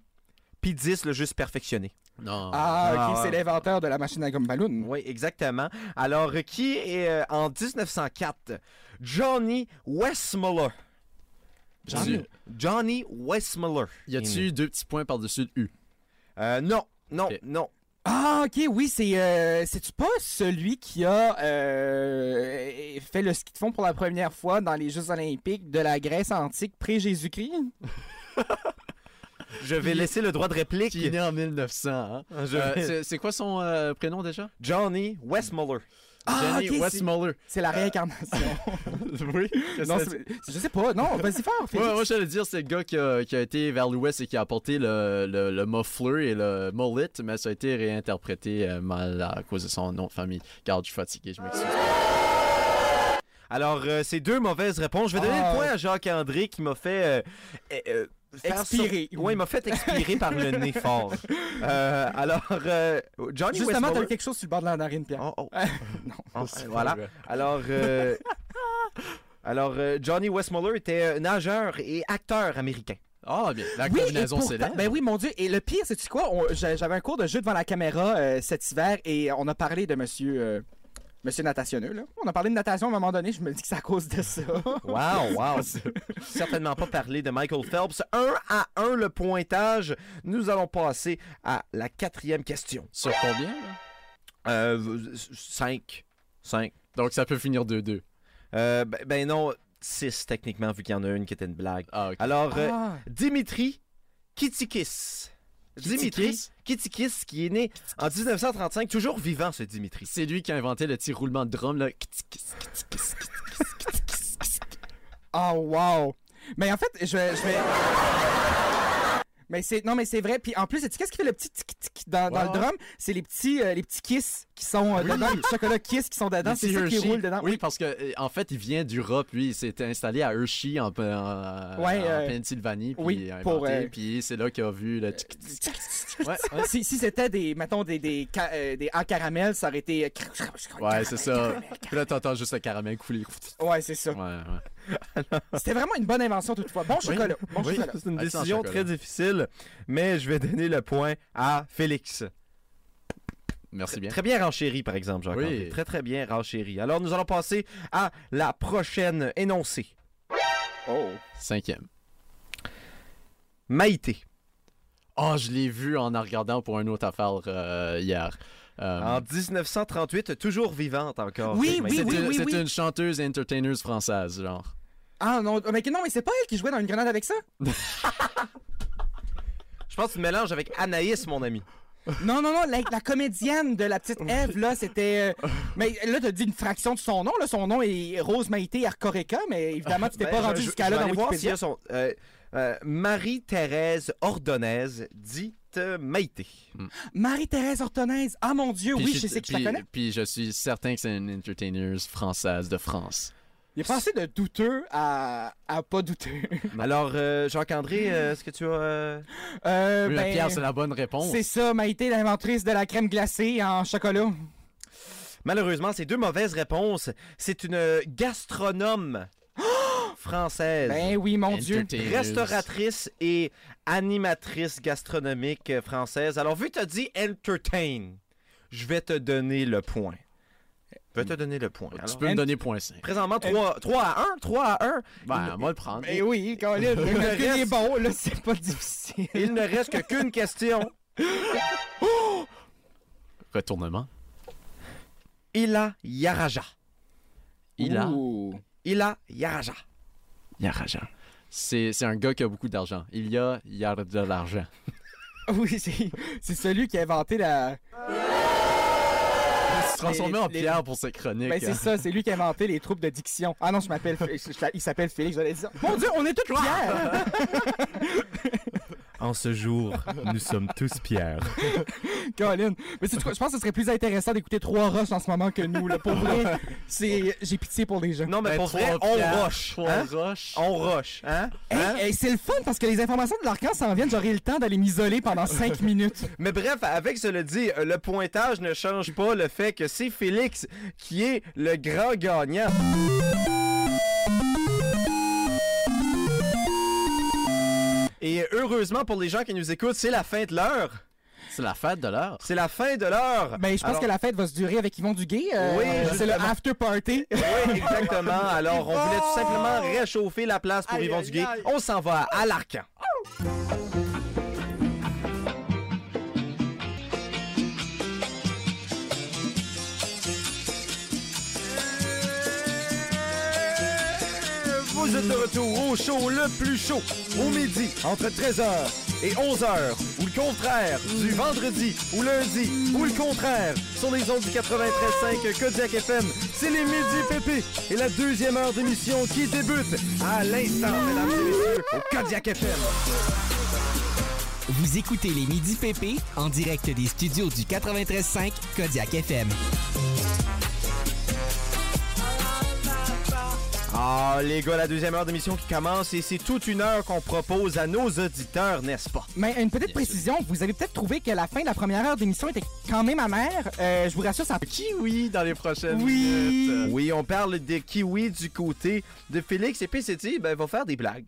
Pi 10, le juste perfectionné. Non. Ah, ok, Ah, c'est l'inventeur de la machine à gomme ballon. Oui, exactement. Alors, euh, qui est euh, en 1904 Johnny Westmuller. Johnny- Johnny Westmuller. Y a-tu deux petits points par-dessus le U? Euh, non, non, non. Ah, ok, oui, c'est. Euh, C'est-tu pas celui qui a euh, fait le ski de fond pour la première fois dans les Jeux Olympiques de la Grèce antique pré-Jésus-Christ? Je vais laisser le droit de réplique. Qui est né en 1900, hein? Euh, vais- c'est- quoi son euh, prénom déjà? Johnny Westmuller. Ah, Jenny Westmuller. C'est la réincarnation. oui. non, je sais pas. Non, vas-y faire, Félix. Ouais, moi, j'allais dire, c'est le gars qui a, qui a été vers l'ouest et qui a apporté le, le, le muffler et le mullet, mais ça a été réinterprété euh, mal à cause de son nom de famille. Garde, je suis fatigué, je m'excuse. Alors, euh, c'est deux mauvaises réponses. Je vais donner Ah. le point à Jacques-André qui m'a fait... euh, Expirer. Oui, il m'a fait expirer par le nez fort. Euh, alors, euh, Johnny Justement, t'as Westmuller... eu quelque chose sur le bord de la narine, Pierre. Oh, oh. non. Oh, voilà. Alors, euh, alors euh, Johnny Westmuller était nageur et acteur américain. Ah, bien. La Oui, combinaison célèbre. Ben oui, mon Dieu. Et le pire, c'est tu quoi? On- J'avais un cours de jeu devant la caméra cet hiver et on a parlé de monsieur. Monsieur natationneux, là. On a parlé de natation à un moment donné, je me dis que c'est à cause de ça. Wow, wow. Certainement pas parler de Michael Phelps. 1 à 1 le pointage. Nous allons passer à la quatrième question. Sur combien, là? Euh, 5. 5. Donc, ça peut finir 2-2. Euh, ben, ben non, 6 techniquement, vu qu'il y en a une qui était une blague. Ah. Alors, euh, Ah. Dimitri Kitikis. Dimitri Kitikis? Kitikis, qui est né en 1935, toujours vivant ce Dimitri. C'est lui qui a inventé le petit roulement de drum, là. Oh, wow. Mais en fait, je vais. Je vais... Mais c'est non mais c'est vrai puis en plus sais-tu qu'est-ce qui fait le petit tic tic dans, le drum? C'est les petits euh, les petits kiss qui sont euh, dedans les chocolats kiss qui sont dedans c'est ça qui roule dedans Oui, parce que euh, en fait, il vient d'Europe, lui. Il s'est installé à Hershey en, en- en Ouais, euh, Pennsylvanie. Puis oui, pour, euh, Puis c'est là qu'il a vu le. tic- Ouais, ouais. si, si c'était des mettons des des, ca- des en caramel ça aurait été Ouais, c'est ça. Puis là, t'entends juste le caramel couler. ouais c'est ça Ouais, ouais. c'était vraiment une bonne invention toutefois bon chocolat bon Oui, chocolat c'est une Ah, décision chocolat. très difficile, mais je vais donner le point à Félix. Merci bien. Très bien renchéri, par exemple, Jacques. Oui. Très, très bien renchéri. Alors, nous allons passer à la prochaine énoncée. oh Cinquième. Maïté. Oh, je l'ai vu en en regardant pour une autre affaire euh, hier. Euh, En 1938, toujours vivante encore. Oui, oui, oui, une, oui, c'est oui. une chanteuse et entertaineuse française, genre. Ah non, mais que- non, mais c'est pas elle qui jouait dans une grenade avec ça? Je pense que tu mélanges avec Anaïs, mon ami. Non, non, non, la, la comédienne de la petite Ève, là, c'était. euh, Mais là, t'as dit une fraction de son nom, là. Son nom est Rose Maïté Arcorica, mais évidemment, tu t'es Ben, pas je- rendu je- jusqu'à je là vais dans aller voir s'il y Wikipédia. a son- euh, euh, Marie-Thérèse Ordonnaise, dite euh, Maïté. Marie-Thérèse Ortonnaise. Ah mon Dieu, Puis oui, je sais que je la puis- connais. Puis je suis certain que c'est une entertainer française de France. Il est passé de douteux à, à pas douteux. Alors, euh, Jacques-André, euh, est-ce que tu as... euh, Euh, mais ben, Pierre, c'est la bonne réponse. c'est ça, Maïté, l'inventrice de la crème glacée en chocolat. Malheureusement, c'est deux mauvaises réponses. C'est une gastronome française. Ben oui, mon Dieu. Restauratrice et animatrice gastronomique française. Alors, vu que tu as dit entertain, je vais te donner le point. Je vais te donner le point. Tu peux me donner point 5. Présentement, 3, 3 à 1. 3 à 1. Ben, on va le prendre. Ben oui, Colin, le calcul reste- est bon, là, c'est pas difficile. Il ne reste que qu'une question. Retournement. Ila Yaraja. Il a. Ouh. Ila Yaraja. Yaraja. C'est c'est un gars qui a beaucoup d'argent. Il y a, il y a de l'argent. Oui, c'est c'est celui qui a inventé la. Il se transformait en les- pierre pour ses chroniques. Ben c'est ça, c'est lui qui a inventé les troupes de diction. Ah non, je m'appelle. Il s'appelle Félix, j'allais dire. Mon Dieu, on est tous Pierre! En ce jour, nous sommes tous Pierre. Colin. Mais c'est quoi, je pense que ce serait plus intéressant d'écouter trois roches en ce moment que nous. Là. Pour vrai, c'est. J'ai pitié pour les gens. Non, mais Ben, pour vrai, on roche. Hein? On roche. Hein? Hey, Hein? hey, c'est le fun parce que les informations de l'arcan s'en viennent. J'aurai le temps d'aller m'isoler pendant cinq minutes. Mais bref, avec cela dit, euh, le pointage ne change pas le fait que c'est Félix qui est le grand gagnant. Et heureusement pour les gens qui nous écoutent, c'est la fin de l'heure. C'est la fête de l'heure. C'est la fin de l'heure. Ben, je pense Alors- que la fête va se durer avec Yvon Duguay. euh, Oui, c'est le after party. Oui, exactement. Alors, on voulait tout simplement réchauffer la place pour Aïe, Yvon Duguay. aïe. On s'en va à l'Arcan. Vous êtes de retour au show le plus chaud, au midi, entre 13h et 11h, ou le contraire, du vendredi au lundi, ou le contraire, sur les ondes du 93.5 Kodiak FM. C'est les Midi Pépé et la deuxième heure d'émission qui débute à l'instant, mesdames et messieurs, au Kodiak FM. Vous écoutez les Midi PP en direct des studios du 93.5 Kodiak FM. Ah, les gars, la deuxième heure d'émission qui commence et c'est toute une heure qu'on propose à nos auditeurs, n'est-ce pas? Mais une petite précision, vous avez peut-être trouvé que la fin de la première heure d'émission était quand même amère. Euh, je vous rassure, ça Kiwi dans les prochaines Oui. minutes? Oui, on parle de kiwi du côté de Félix et dit, ben, il va faire des blagues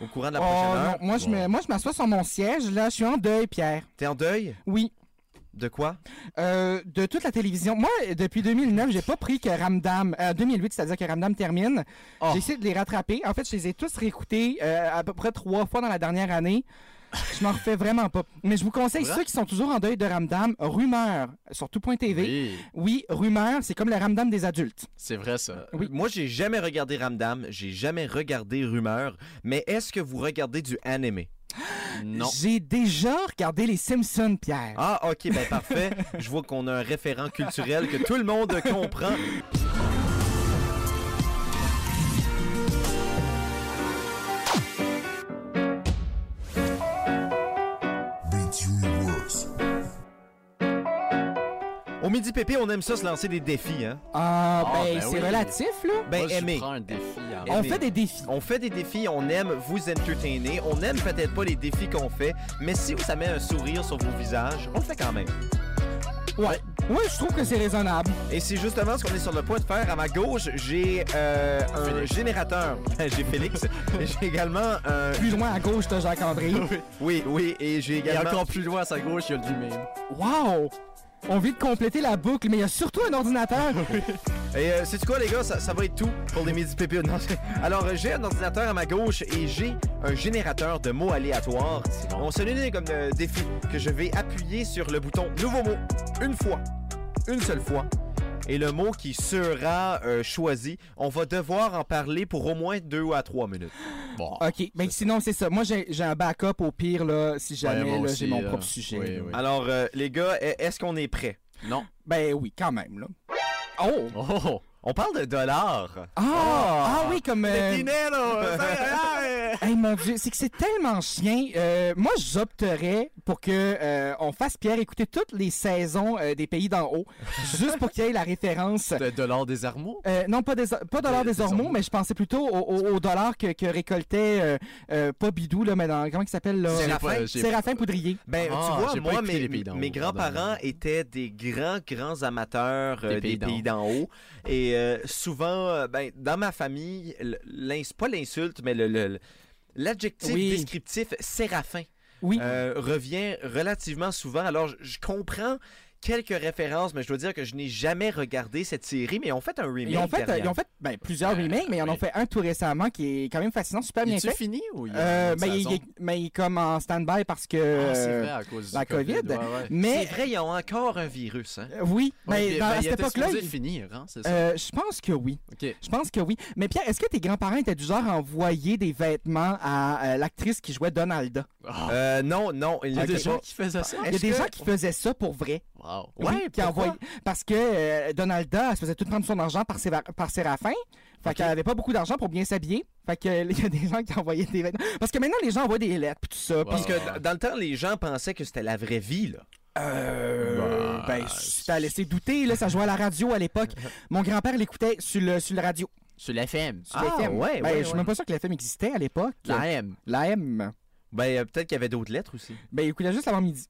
au courant de la Oh, prochaine non, heure. moi, je me- moi, je m'assois sur mon siège. Là, je suis en deuil, Pierre. T'es en deuil? Oui. De quoi? Euh, de toute la télévision. Moi, depuis 2009, j'ai pas pris que Ramdam. Euh, 2008, c'est-à-dire que Ramdam termine. Oh. J'ai essayé de les rattraper. En fait, je les ai tous réécoutés euh, à peu près trois fois dans la dernière année. Je m'en refais vraiment pas. Mais je vous conseille Voilà. ceux qui sont toujours en deuil de Ramdam, Rumeur sur tout.tv. Oui, Oui, Rumeur, c'est comme le Ramdam des adultes. c'est vrai ça. Oui. Moi, j'ai jamais regardé Ramdam, j'ai jamais regardé Rumeur, mais est-ce que vous regardez du animé? Non. J'ai déjà regardé les Simpsons, Pierre. Ah, ok, ben parfait. Je vois qu'on a un référent culturel que tout le monde comprend. Midi Pépé, on aime ça se lancer des défis, hein? Ah, Ah, ben, ben c'est oui. relatif, là. Ben, Moi, je aimer. un défi. On Aimer. fait des défis. On fait des défis, on aime vous entertainer, on aime peut-être pas les défis qu'on fait, mais si ça met un sourire sur vos visages, on le fait quand même. Ouais. Oui, je trouve que c'est raisonnable. Et c'est justement ce qu'on est sur le point de faire. À ma gauche, j'ai euh, un Félix. générateur. j'ai Félix. j'ai également un... Plus loin à gauche, t'as Jacques-André. Oui, oui, et j'ai Et également... encore plus loin à sa gauche, il y a lui-même. Wow! On vient de compléter la boucle, mais il y a surtout un ordinateur. Et euh, c'est quoi les gars, ça, va être tout pour les midi c'est- Alors euh, j'ai un ordinateur à ma gauche et j'ai un générateur de mots aléatoires. On se donne comme euh, défi que je vais appuyer sur le bouton nouveau mot une fois, une seule fois. Et le mot qui sera euh, choisi, on va devoir en parler pour au moins deux à trois minutes. Bon. OK. Ben, sinon, c'est ça. Moi, j'ai un backup au pire, là, si jamais j'ai mon là. propre sujet. Oui, oui. Alors, euh, les gars, est-ce qu'on est prêt? Non. Ben oui, quand même. Là. Oh! Oh! On parle de dollars. Ah! Ah oui, comme. euh, Hey mon dieu, c'est que c'est tellement chien. Euh, moi, j'opterais pour que euh, on fasse Pierre écouter toutes les saisons euh, des pays d'en haut, juste pour qu'il y ait la référence. De, l'or des armeaux? Euh, non, pas, des, pas dollar Des- des des ormeaux, ormeaux. mais je pensais plutôt au, au- au dollar que, que récoltait, euh, euh, pas Bidou, là, mais dans, comment il s'appelle, là? Séraphin? Poudrier. Ben, Ah, tu vois, moi, mes, mes grands-parents étaient des grands, grands amateurs euh, Des pays d'en pays d'en haut. Et euh, souvent, euh, ben, dans ma famille, pas l'insulte, mais le- le- le- l'adjectif Oui. descriptif séraphin Oui. euh, revient relativement souvent. Alors, je comprends quelques références, mais je dois dire que je n'ai jamais regardé cette série, mais ils ont fait un remake. Ils ont fait, euh, derrière. ils ont fait ben, plusieurs remakes, mais ils en ont fait un tout récemment qui est quand même fascinant, super bien fait. fini ou il y a Euh, mais, il, il est- mais il est comme en stand-by parce que. Ah, c'est euh, vrai, à cause la COVID. COVID. ouais, ouais. Mais C'est vrai, ils ont encore un virus. Hein? euh, oui, mais dans- ben, à il cette époque-là, il- finir, hein, c'est ça? euh, je pense que oui. Je pense que oui. Mais Pierre, est-ce que tes grands-parents étaient du genre à envoyer des vêtements à euh, l'actrice qui jouait Donalda? Euh, non, non, il y a des gens qui faisaient ça? Il y a des gens qui faisaient ça pour vrai. Wow. Ouais, Oui, qui envoyaient- Parce que euh, Donalda, elle se faisait tout prendre son argent par, Séva- par Séraphin. Fait qu'elle avait pas beaucoup d'argent pour bien s'habiller. Fait que euh, il y a des gens qui envoyaient des vêtements. Parce que maintenant, les gens envoient des lettres pis tout ça. Parce Puis, que dans le temps, les gens pensaient que c'était la vraie vie. Là. euh, Bah, ben, ça a laissé douter. Là, ça jouait à la radio à l'époque. Mon grand-père l'écoutait sur le, sur le radio. Sur l'FM. Sur Ah, l'FM. ouais, Ben, ouais, Je suis ouais. même pas sûr que l'FM existait à l'époque. L'AM. L'AM. Ben, euh, peut-être qu'il y avait d'autres lettres aussi. Ben, il écoutait juste l'avant-midi.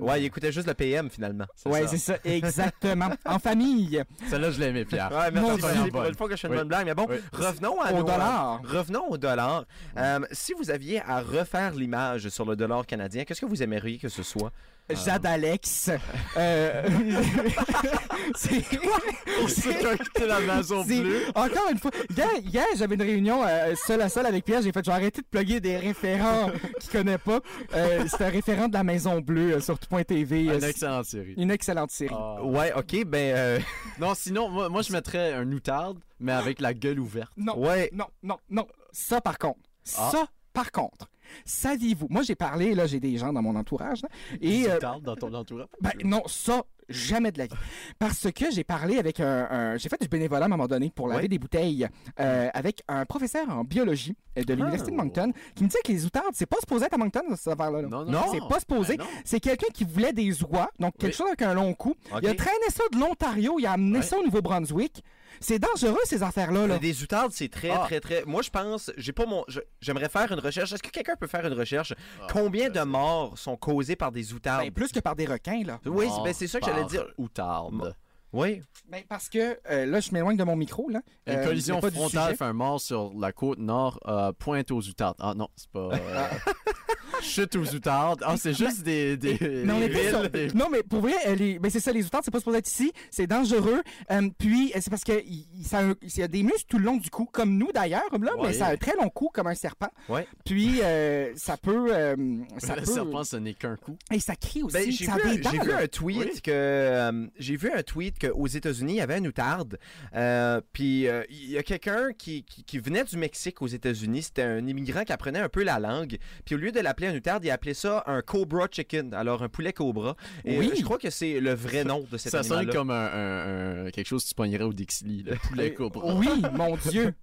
Ouais, il écoutait juste le PM finalement. Ouais, c'est ça, exactement. en famille, Celle-là, je l'aimais, Pierre. Ouais, merci, pour une fois que je fais une bonne blague. Mais bon, revenons à au nos- dollar. Revenons au dollar. Euh, si vous aviez à refaire l'image sur le dollar canadien, qu'est-ce que vous aimeriez que ce soit? Jade Alex. Euh... c'est quitté la maison bleue. Encore une fois, hier, hier, j'avais une réunion euh, seul à seul avec Pierre. J'ai fait, je vais arrêter de plugger des référents qu'il connaît pas. Euh, c'est un référent de la Maison Bleue euh, sur tout.tv. Une Euh, c'est excellente série. une excellente série. Ah. Ouais, ok, ben, euh, Non, sinon, moi, moi, je mettrais un outarde, mais avec la gueule ouverte. Non, ouais. non, non, non. Ça, par contre. Ah. Ça, par contre. Saviez-vous, moi j'ai parlé, là j'ai des gens dans mon entourage, là, et euh, dans ton entourage? Ben non, ça, jamais de la vie. Parce que j'ai parlé avec un... un- j'ai fait du bénévolat à un moment donné pour laver des bouteilles euh, avec un professeur en biologie euh, de l'Université de Oh. Moncton qui me disait que les outardes, c'est pas supposé être à Moncton, cette affaire-là. là. Non, Non, C'est pas supposé. Ben non. C'est quelqu'un qui voulait des oies, donc quelque Oui. chose avec un long cou. Ok. Il a traîné ça de l'Ontario, il a amené ça au Nouveau-Brunswick. C'est dangereux, ces affaires-là. Là. Mais Des outardes, c'est très, Ah. très, très. Moi, je pense, j'ai pas mon. J'aimerais faire une recherche. Est-ce que quelqu'un peut faire une recherche? Ah, Combien de morts sont causées par des outardes? Ben, plus que par des requins, là. oui, Mort ben, c'est ça que j'allais dire. Outarde. Oui. Ben, parce que, euh, là, je m'éloigne de mon micro, là. Une Euh, collision frontale fait un mort sur la côte nord, euh, pointe aux outardes. Ah non, c'est pas. euh, Chute aux outardes. Ah, c'est juste des. des Mais on des était sur- villes, des- Non, mais pour vrai, les... ben, c'est ça, les outardes, c'est pas supposé être ici. C'est dangereux. Euh, puis, c'est parce que il il- ça a, un- il y a des muscles tout le long du cou, comme nous d'ailleurs, là, Ouais. mais ça a un très long cou, comme un serpent. Ouais. Puis, euh, ça peut. euh, ça le peut... serpent, ce n'est qu'un coup. Et ça crie aussi. Ben, j'ai vu, un tweet Oui. que euh, j'ai vu un tweet qu'aux États-Unis il y avait un outarde. Euh, puis euh, il y a quelqu'un qui, qui, qui venait du Mexique aux États-Unis. C'était un immigrant qui apprenait un peu la langue. Puis au lieu de l'appeler un outarde, il appelait ça un cobra chicken. Alors un poulet cobra. Et Oui. euh, je crois que c'est le vrai nom de cet Ça sonne animal. comme un, un- un- quelque chose que tu pognerais au Dixili, le poulet cobra. Oui, mon Dieu.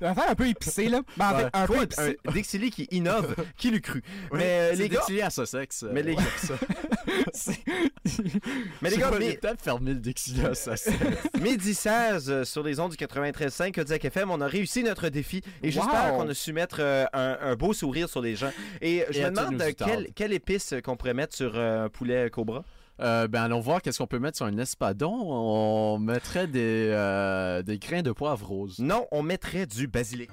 Un affaire un peu épicé, là. Ben, en fait, un peu Quoi, épicé. un Dixili qui innove, qui l'eût cru. Mais euh, C'est les gars, Dixili à Sussex. euh, Mais les- ça. mais les gars, mais- peut-être fermer le Dixili. Midi 16 euh, sur les ondes du 93.5 Kodiak FM, on a réussi notre défi et j'espère Wow. qu'on a su mettre euh, un, un beau sourire sur les gens. Et je Et me demande quelle, quelle épice qu'on pourrait mettre sur euh, un poulet cobra? Euh, ben, allons voir qu'est-ce qu'on peut mettre sur un espadon. On mettrait des, des grains de poivre rose. Non, on mettrait du basilic.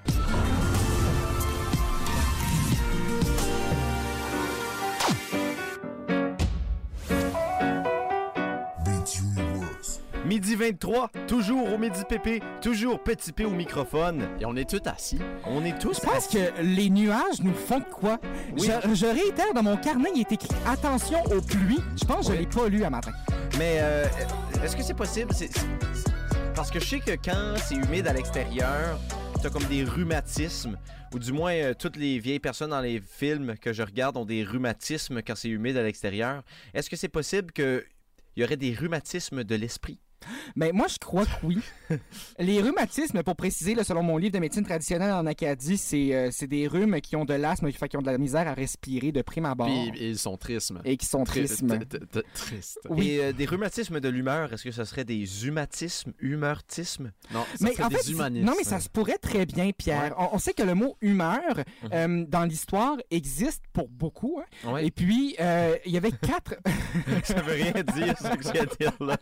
Midi 23, toujours au Midi Pépé, toujours Petit P au microphone. Et on est tous assis. On est tous Je pense que les nuages nous font de quoi? Oui. Je, je réitère, dans mon carnet, il est écrit « Attention aux pluies ». Je pense que je Oui. l'ai pas lu à matin. Mais euh, est-ce que c'est possible? Parce que je sais que quand c'est humide à l'extérieur, t'as comme des rhumatismes, ou du moins euh, toutes les vieilles personnes dans les films que je regarde ont des rhumatismes quand c'est humide à l'extérieur. Est-ce que c'est possible qu'il y aurait des rhumatismes de l'esprit? Mais moi, je crois que oui. les rhumatismes, pour préciser, là, selon mon livre de médecine traditionnelle en Acadie, c'est euh, c'est des rhumes qui ont de l'asthme, qui ont de la misère à respirer de prime abord. Puis ils sont tristes. Et qui sont Tri- tristes. Oui. Et euh, des rhumatismes de l'humeur, est-ce que ce serait des humatismes, humeurtismes? Non, ça Mais en des fait, humanistes. non, mais ça se pourrait très bien, Pierre. On, on sait que le mot humeur, Mhm. euh, dans l'histoire, existe pour beaucoup. hein. Ouais. Et puis, euh, il y avait quatre. Ça veut rien dire, ce que je viens de dire là.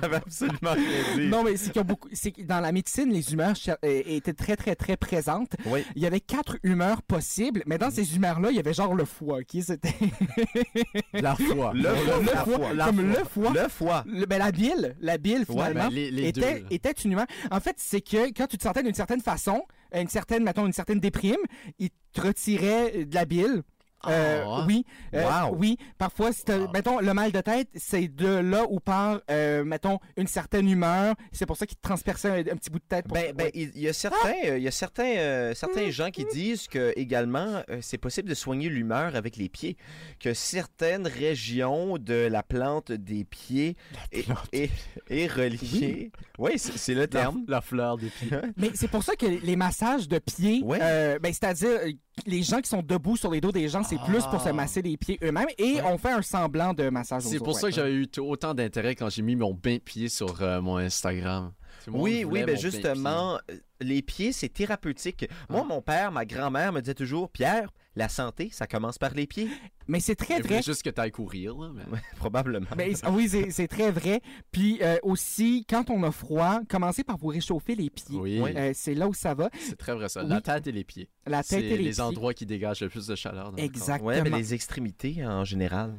Ça veut absolument rien dire. non, mais c'est qu'il y a beaucoup. C'est que dans la médecine, les humeurs cher- euh, étaient très, très, très présentes. Oui. Il y avait quatre humeurs possibles, mais dans ces humeurs-là, il y avait genre le foie, qui c'était La foi. Le foie, le la foie, foi. comme le foie. Le foie. Le- ben, la bile, la bile finalement, ben, les- les était, deux, là. était une humeur. En fait, c'est que quand tu te sentais d'une certaine façon, une certaine, mettons, une certaine déprime, il te retirait de la bile. Euh, Ah, oui, euh, Wow. oui. Parfois, si Ah. mettons, le mal de tête, c'est de là où part, euh, mettons, une certaine humeur. C'est pour ça qu'il transperçait un, un petit bout de tête. Pour Ben, ben, ouais. il y a certains, il y a certains, certains gens qui disent que également c'est possible de soigner l'humeur avec les pieds, que certaines régions de la plante des pieds est, est- est reliée. Oui, c'est c'est le terme. la fleur des pieds. Mais c'est pour ça que les massages de pieds, Ouais. ben, c'est-à-dire les gens qui sont debout sur les dos des gens, c'est plus pour se Ah. masser les pieds eux-mêmes et on fait un semblant de massage C'est pour ça que j'avais eu autant d'intérêt quand j'ai mis mon bain-pied sur euh, mon Instagram. Oui, oui, ben justement, euh, les pieds, c'est thérapeutique. Moi, Ah. mon père, ma grand-mère me disait toujours, Pierre, la santé, ça commence par les pieds. Mais c'est très vrai. juste que tu ailles courir. Là, mais... Ouais, probablement. Ben, oui, c'est très vrai. Puis euh, aussi, quand on a froid, commencez par vous réchauffer les pieds. Oui, Euh, c'est là où ça va. c'est très vrai ça. Oui. La tête et les pieds. La C'est tête et les, les pieds. endroits qui dégagent le plus de chaleur. dans le corps. Exactement. Ouais, mais les extrémités en général.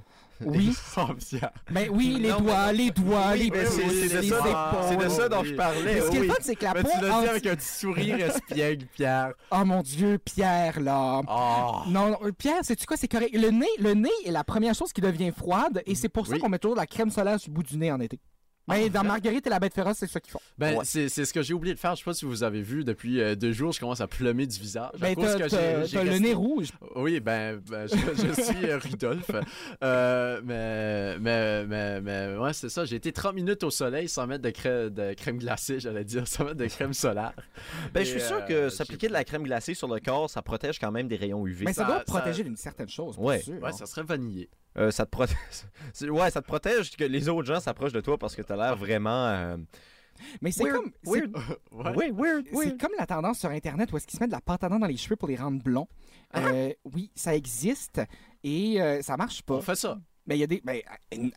Oui, mais oui, les Non, doigts, les doigts, Oui, les pouces, c'est- les ça dont- épaules. C'est de ça dont je parlais. Mais ce qui est oui. fun, c'est que la Mais peau... tu l'as dit anti- avec un petit sourire espiègle, Pierre. Oh mon Dieu, Pierre, là. Oh. Non, non, Pierre, sais-tu quoi, c'est correct. Le nez, le nez est la première chose qui devient froide et c'est pour ça Oui. qu'on met toujours de la crème solaire sur le bout du nez en été. Mais dans Marguerite et la bête féroce, c'est ça qu'ils font. Ben, Ouais. c'est c'est ce que j'ai oublié de faire. Je sais pas si vous avez vu, depuis euh, deux jours, je commence à pleumer du visage. à Ben, cause t'as que t'as- j'ai- j'ai t'as le resté- nez rouge. Oui, ben, ben, je, je suis euh, Rudolph. Euh, mais, mais, mais, mais, ouais, c'est ça. J'ai été 30 minutes au soleil sans mettre de, crème, de crème glacée, j'allais dire, sans mettre de crème solaire. Ben, Et, je suis sûr euh, que s'appliquer de la crème glacée sur le corps, ça protège quand même des rayons UV. Mais ça, ça- doit ça- protéger d'une certaine chose, bien Ouais. sûr. Ouais, ça serait vanillé. Euh, ça te protège. Ouais, ça te protège que les autres gens s'approchent de toi parce que t'as l'air vraiment. euh, Mais c'est comme... weird. Ouais. Oui, weird, C'est comme la tendance sur Internet où est-ce qu'ils se mettent de la pâte à dents dans les cheveux pour les rendre blonds. Ah. Euh, oui, ça existe et euh, ça marche pas. On fait ça. Mais il y a des... ben, euh,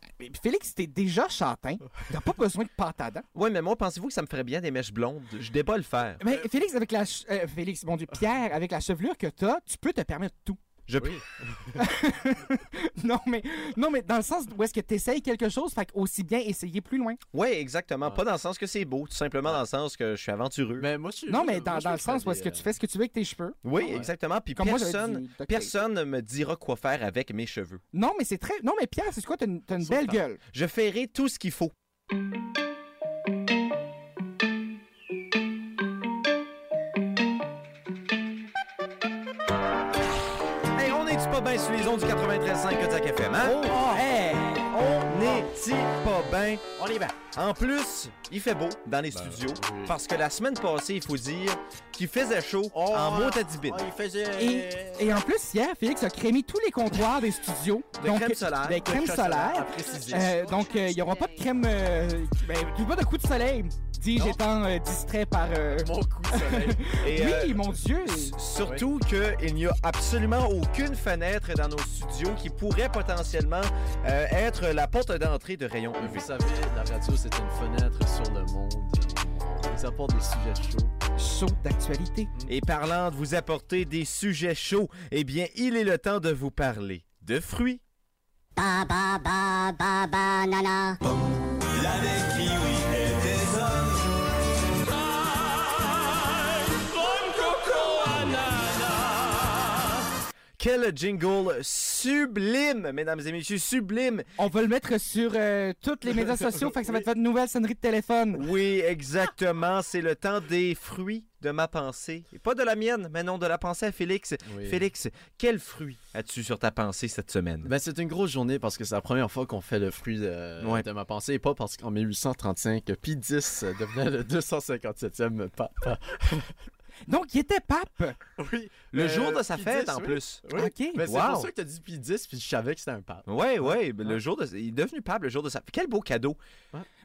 Félix, t'es déjà châtain. T'as pas besoin de pâte à dents. Ouais, mais moi, pensez-vous que ça me ferait bien des mèches blondes? Je débat le faire. Mais Félix, avec la... ch- euh, Félix, mon Dieu, Pierre, avec la chevelure que t'as, tu peux te permettre tout. Je Oui. Non, mais, non, mais dans le sens où est-ce que t'essayes quelque chose, fait aussi bien essayer plus loin. Ouais, exactement. Ouais. Pas dans le sens que c'est beau, tout simplement dans le sens que je suis aventureux. Mais moi, je suis- Non, mais moi, dans, je dans le sens où est-ce que tu fais ce que tu veux avec tes cheveux. Oui, ouais. exactement. Puis Comme personne, personne ne me dira quoi faire avec mes cheveux. Non, mais c'est très... Non, mais Pierre, c'est quoi? T'as une, t'as une belle gueule? Je ferai tout ce qu'il faut. Pas bien sur les ondes du 93.5 Kodiak FM, hein? Oh, hey! On est-tu pas bien? On y va. En plus, il fait beau dans les Ben, studios. oui. Parce que la semaine passée, il faut dire qu'il faisait chaud Oh, en mot à 10 bits. Et, et en plus, hier, Félix a crémé tous les comptoirs des studios. De crème solaire. De crème solaire. Euh, donc, euh, il n'y aura pas de crème. Euh, ben, pas de coup de soleil, dis-je, étant euh, distrait par. euh, Mon coup de soleil. Et, Oui, euh, mon Dieu! Surtout qu'il n'y a absolument aucune fenêtre dans nos studios qui pourrait potentiellement euh, être la porte d'entrée de rayons Vous UV. savez, la radio, c'est une fenêtre sur le monde. On vous apporte des sujets chauds. Chaud d'actualité. Et parlant de vous apporter des sujets chauds, eh bien, il est le temps de vous parler de fruits. Ba ba ba ba banana. La quel jingle sublime, mesdames et messieurs, sublime. On va le mettre sur euh, tous les médias sociaux, fait que ça va être votre nouvelle sonnerie de téléphone. Oui, exactement. C'est le temps des fruits de ma pensée. Et pas de la mienne, mais non, de la pensée à Félix. Oui. Félix, quel fruit as-tu sur ta pensée cette semaine? Ben, c'est une grosse journée parce que c'est la première fois qu'on fait le fruit de, Ouais. de ma pensée et pas parce qu'en 1835, Pie X devenait le 257e pape. Donc, il était pape. Oui. Le Euh, jour de sa fête, en oui. plus. Oui. OK. Ben, c'est pour ça que tu as dit Pie X puis je savais que c'était un pape. Ouais, ouais, ben, le jour de... Il est devenu pape le jour de sa... Quel beau cadeau.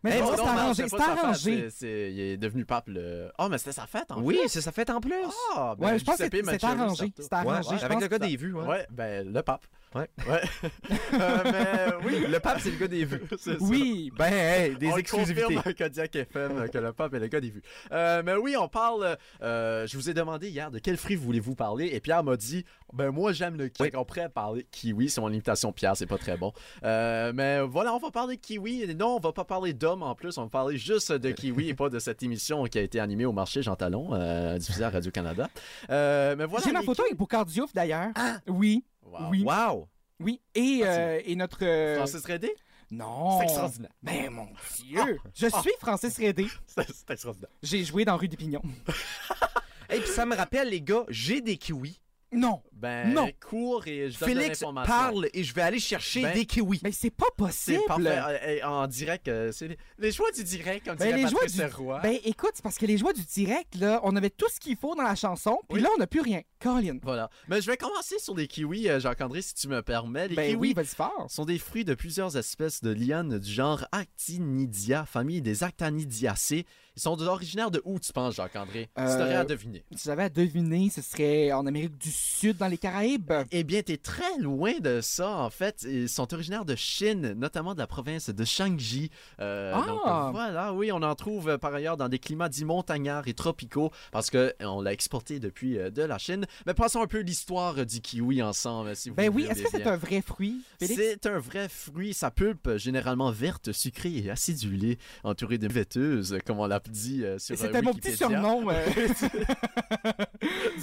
Mais Eh, non, non, c'est arrangé. c'est arrangé. Il est devenu pape le. Oh, mais c'était sa fête en Oui, c'est sa fête en plus. Ah, ben, Ouais, je pense que c'est arrangé. C'est arrangé. Ouais, avec le gars des vues, ouais. Ouais, ben, le pape. Ouais. Ouais. Euh, mais oui, Le pape, c'est le gars des vues. ça. Oui. Ben, hey, des on exclusivités. confirme Kodiak FM que le pape est le gars des vues. Euh, mais oui, on parle. euh, je vous ai demandé hier de quel fruit voulez-vous parler et Pierre m'a dit ben moi j'aime le kiwi. Oui. On pourrait parler kiwi, c'est mon imitation Pierre, c'est pas très bon. Euh, mais voilà, on va parler de kiwi. Non, on va pas parler d'hommes en plus, on va parler juste de kiwi et pas de cette émission qui a été animée au marché Jean Talon, euh, diffusée à Radio Canada. Euh, mais voilà. J'ai ma les photo avec Boucard Diouf, d'ailleurs. Ah! Oui, Wow. oui, Wow. oui. Et, Ah, euh, et notre... euh, Francis Redé, Non. c'est extraordinaire. Mais mon Dieu. Je suis Francis Rédé. C'est c'est extraordinaire. J'ai joué dans Rue des Pignons. Et puis ça me rappelle, les gars, j'ai des kiwis. Non. Ben, Non. cours et je donne Félix parle et je vais aller chercher Ben, des kiwis. Mais c'est pas C'est possible. parfait. Euh, euh, en direct, euh, c'est les, choix du direct, comme Ben, dirait les joies du... Roy. Ben écoute, c'est parce que les joies du direct, là, on avait tout ce qu'il faut dans la chanson, puis Oui. là, on n'a plus rien. Colin. Voilà. Mais je vais commencer sur les kiwis, Jacques-André, si tu me permets. Les Ben kiwis oui, vas-y fort. sont des fruits de plusieurs espèces de lianes du genre Actinidia, famille des Actinidiacées. Ils sont originaires de où, tu penses, Jacques-André? Tu Euh, t'aurais à deviner. Si j'avais à deviner, ce serait en Amérique du Sud, dans les Caraïbes. Eh bien, t'es très loin de ça, en fait. Ils sont originaires de Chine, notamment de la province de Shangji. Euh, Ah! Donc, euh, voilà, oui, on en trouve euh, par ailleurs dans des climats dits montagnards et tropicaux, parce qu'on l'a exporté depuis euh, de la Chine. Mais passons un peu l'histoire euh, du kiwi ensemble, si vous Ben oui, est-ce que c'est un vrai fruit? C'est un vrai fruit. Sa pulpe, généralement verte, sucrée et acidulée, entourée de vêteuses, comme on dit euh, sur euh, C'était mon petit Wikipédia. surnom. euh,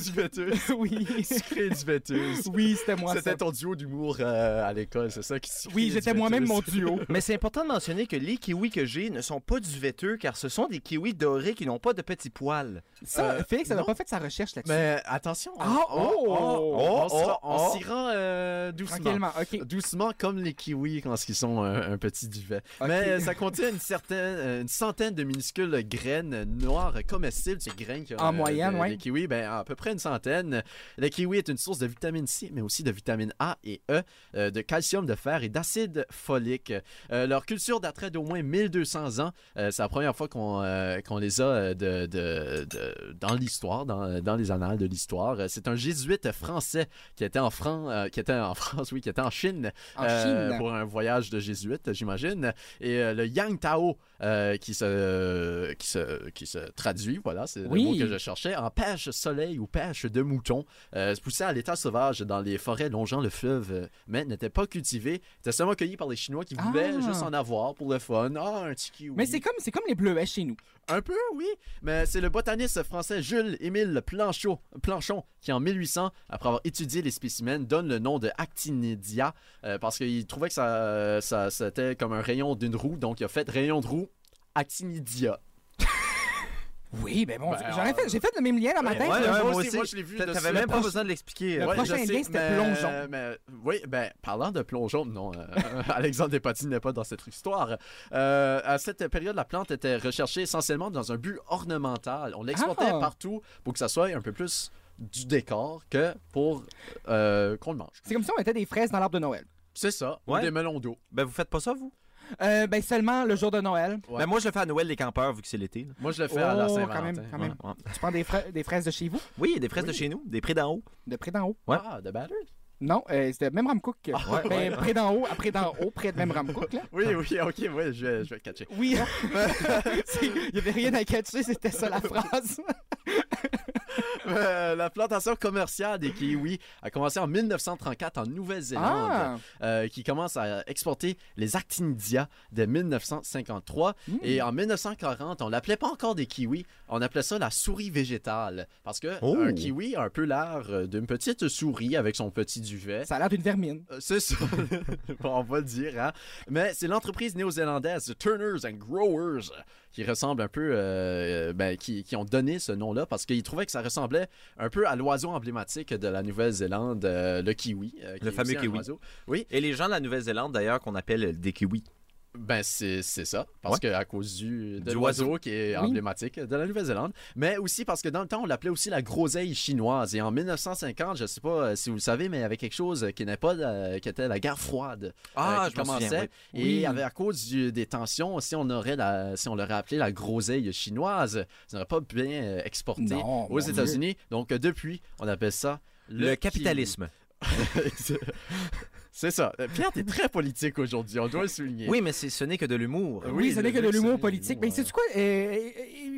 du vêteuse. oui. Sucré du vêteuse. Oui, c'était moi. C'était ton duo d'humour euh, à l'école, c'est ça qui Oui, j'étais moi-même mon duo. Mais c'est important de mentionner que les kiwis que j'ai ne sont pas du vêteux car ce sont des kiwis dorés qui n'ont pas de petits poils. Ça, Euh, Félix, ça n'a pas fait sa recherche là-dessus. Mais attention, on, Ah, oh! Oh, rend- oh, on oh. s'y rend euh, doucement. Tranquillement, ok. Doucement comme les kiwis quand ils sont un, un petit duvet. Mais euh, ça contient une certaine, euh, une centaine de minuscules graines noires comestibles. Ces graines qui ont, En moyenne, de- ouais. Les kiwis, ben, à peu près une centaine. Le kiwi est une source de vitamine C, mais aussi de vitamine A et E, euh, de calcium, de fer et d'acide folique. Euh, leur culture daterait d'au moins 1200 ans. Euh, c'est la première fois qu'on euh, les a euh, de, de- de- dans l'histoire, dans, dans les annales de l'histoire. Euh, C'est un jésuite français qui était en France, euh, qui était en France, oui, qui était en Chine, En euh, Chine. pour un voyage de jésuite, j'imagine. Et euh, le Yang Tao, euh, qui, se, qui, se, qui se traduit, voilà, c'est Oui. le mot que je cherchais, en pêche soleil ou pêche de mouton, euh, se poussait à l'état sauvage dans les forêts longeant le fleuve, euh, mais n'était pas cultivé. Était seulement cueilli par les Chinois qui voulaient Ah. juste en avoir pour le fun. Ah, un petit kiwi. Mais c'est comme, c'est comme les bleuets chez nous. Un peu, oui. Mais c'est le botaniste français Jules-Émile Planchot, Planchon qui, en 1800, après avoir étudié les spécimens, donne le nom de Actinidia euh, parce qu'il trouvait que ça, c'était comme un rayon d'une roue. Donc, il a fait rayon de roue Actinidia. Oui, ben bon, Ben, euh, fait, j'ai fait le même lien dans ma ouais, moi aussi, aussi, moi, je l'ai vu. T'avais même pas proche- besoin de l'expliquer. Le Ouais, prochain je lien, c'était plongeon. mais- oui, ben, parlant de plongeon, non, euh, Alexandre Despatie n'est pas dans cette histoire. Euh, à cette période, la plante était recherchée essentiellement dans un but ornemental. On l'exportait Ah. partout pour que ça soit un peu plus du décor que pour euh, qu'on le mange. C'est comme si on mettait des fraises dans l'arbre de Noël. C'est ça, ou des melons d'eau. Ben, vous faites pas ça, vous? Euh, ben seulement le jour de Noël. Ouais. Ben, moi, je le fais à Noël, les campeurs, vu que c'est l'été. là. Moi, je le fais à la Oh, Saint-Valentin. quand même, quand même. Ouais, ouais. Tu prends des, fra- des fraises de chez vous, Oui, des fraises de chez nous, des prés d'en haut. de près d'en haut. Ouais. Ah, de batter? Non, euh, c'était même Ramcook. ouais, ben, près d'en haut, après d'en haut, près de même Ramcook, là. Oui, oui, ok, oui, je vais, je vais le catcher. Oui, il y avait rien à catcher, c'était ça la phrase. Euh, la plantation commerciale des kiwis a commencé en 1934 en Nouvelle-Zélande, Ah, euh, qui commence à exporter les actinidia dès 1953. Hmm. Et en 1940, on l'appelait pas encore des kiwis, on appelait ça la souris végétale. Parce que Oh. un kiwi a un peu l'air d'une petite souris avec son petit duvet. ça a l'air d'une vermine. Euh, C'est ça. Bon, on va le dire, hein. Mais c'est l'entreprise néo-zélandaise The Turners and Growers qui ressemble un peu, euh, ben, qui, qui ont donné ce nom-là parce qu'ils trouvaient que ça ressemblait un peu à l'oiseau emblématique de la Nouvelle-Zélande, euh, le kiwi. euh, Le fameux kiwi. oiseau. Oui, Et les gens de la Nouvelle-Zélande, d'ailleurs, qu'on appelle des kiwis. Ben c'est ça. Parce Ouais. que à cause du, de l'oiseau qui est Oui. emblématique de la Nouvelle-Zélande. Mais aussi parce que dans le temps, on l'appelait aussi la groseille chinoise. Et en 1950, je sais pas euh, si vous le savez, mais il y avait quelque chose qui n'est pas, la- qui était la guerre froide. Ah, euh, qui je m'en souviens, commençait. oui. Et Oui. avec, à cause du- des tensions, si on aurait la, si on l'aurait appelé la groseille chinoise, ça n'aurait pas bien euh, exporté Non, aux États-Unis. Donc euh, depuis, on appelle ça Le, le capitalisme. C'est ça. Euh, Pierre, t'es très politique aujourd'hui, on doit le souligner. Oui, mais c'est- ce n'est que de l'humour. Euh, Oui, Oui, ce n'est que de l'humour politique. Mais c'est quoi? euh,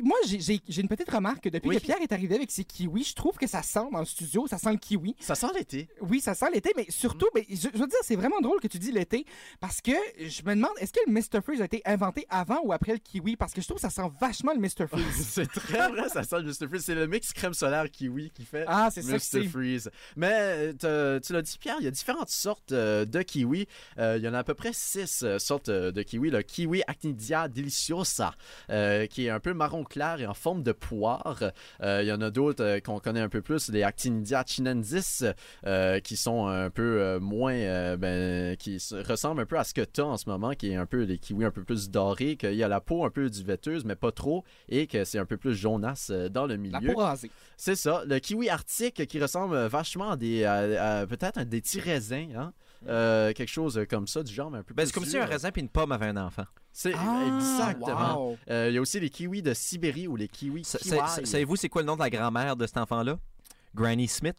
moi, j'ai- une petite remarque. Depuis Oui. que Pierre est arrivé avec ses kiwis, je trouve que ça sent dans le studio, ça sent le kiwi. Ça sent l'été. Oui, ça sent l'été, mais surtout, Mm. mais je, je veux dire, c'est vraiment drôle que tu dis l'été, parce que je me demande, est-ce que le Mr. Freeze a été inventé avant ou après le kiwi? Parce que je trouve que ça sent vachement le Mr. Freeze. c'est très vrai, ça sent le Mr. Freeze. C'est le mix crème solaire kiwi qui fait ah, ça Mr. c'est. Freeze. Mais tu l'as dit, Pierre, il y a différentes sortes euh, de kiwi. Euh, il y en a à peu près six euh, sortes euh, de kiwi. Le kiwi Actinidia deliciosa, euh, qui est un peu marron clair et en forme de poire. Euh, il y en a d'autres euh, qu'on connaît un peu plus, les Actinidia chinensis, euh, qui sont un peu euh, moins, euh, ben, qui se- ressemblent un peu à ce que tu as en ce moment, qui est un peu des kiwis un peu plus dorés, qu'il y a la peau un peu duvetteuse, mais pas trop, et que c'est un peu plus jaunasse euh, dans le La milieu. peau rasée. C'est ça, le kiwi arctique qui ressemble vachement à des, à- à peut-être à des petits raisins, hein? Euh, quelque chose comme ça, du genre, mais un peu Ben, plus c'est comme si un raisin puis une pomme avaient un enfant. C'est Ah, exactement. wow. Euh, Il y a aussi les kiwis de Sibérie ou les kiwis Savez-vous c'est quoi le nom de la grand-mère de cet enfant-là? Granny Smith.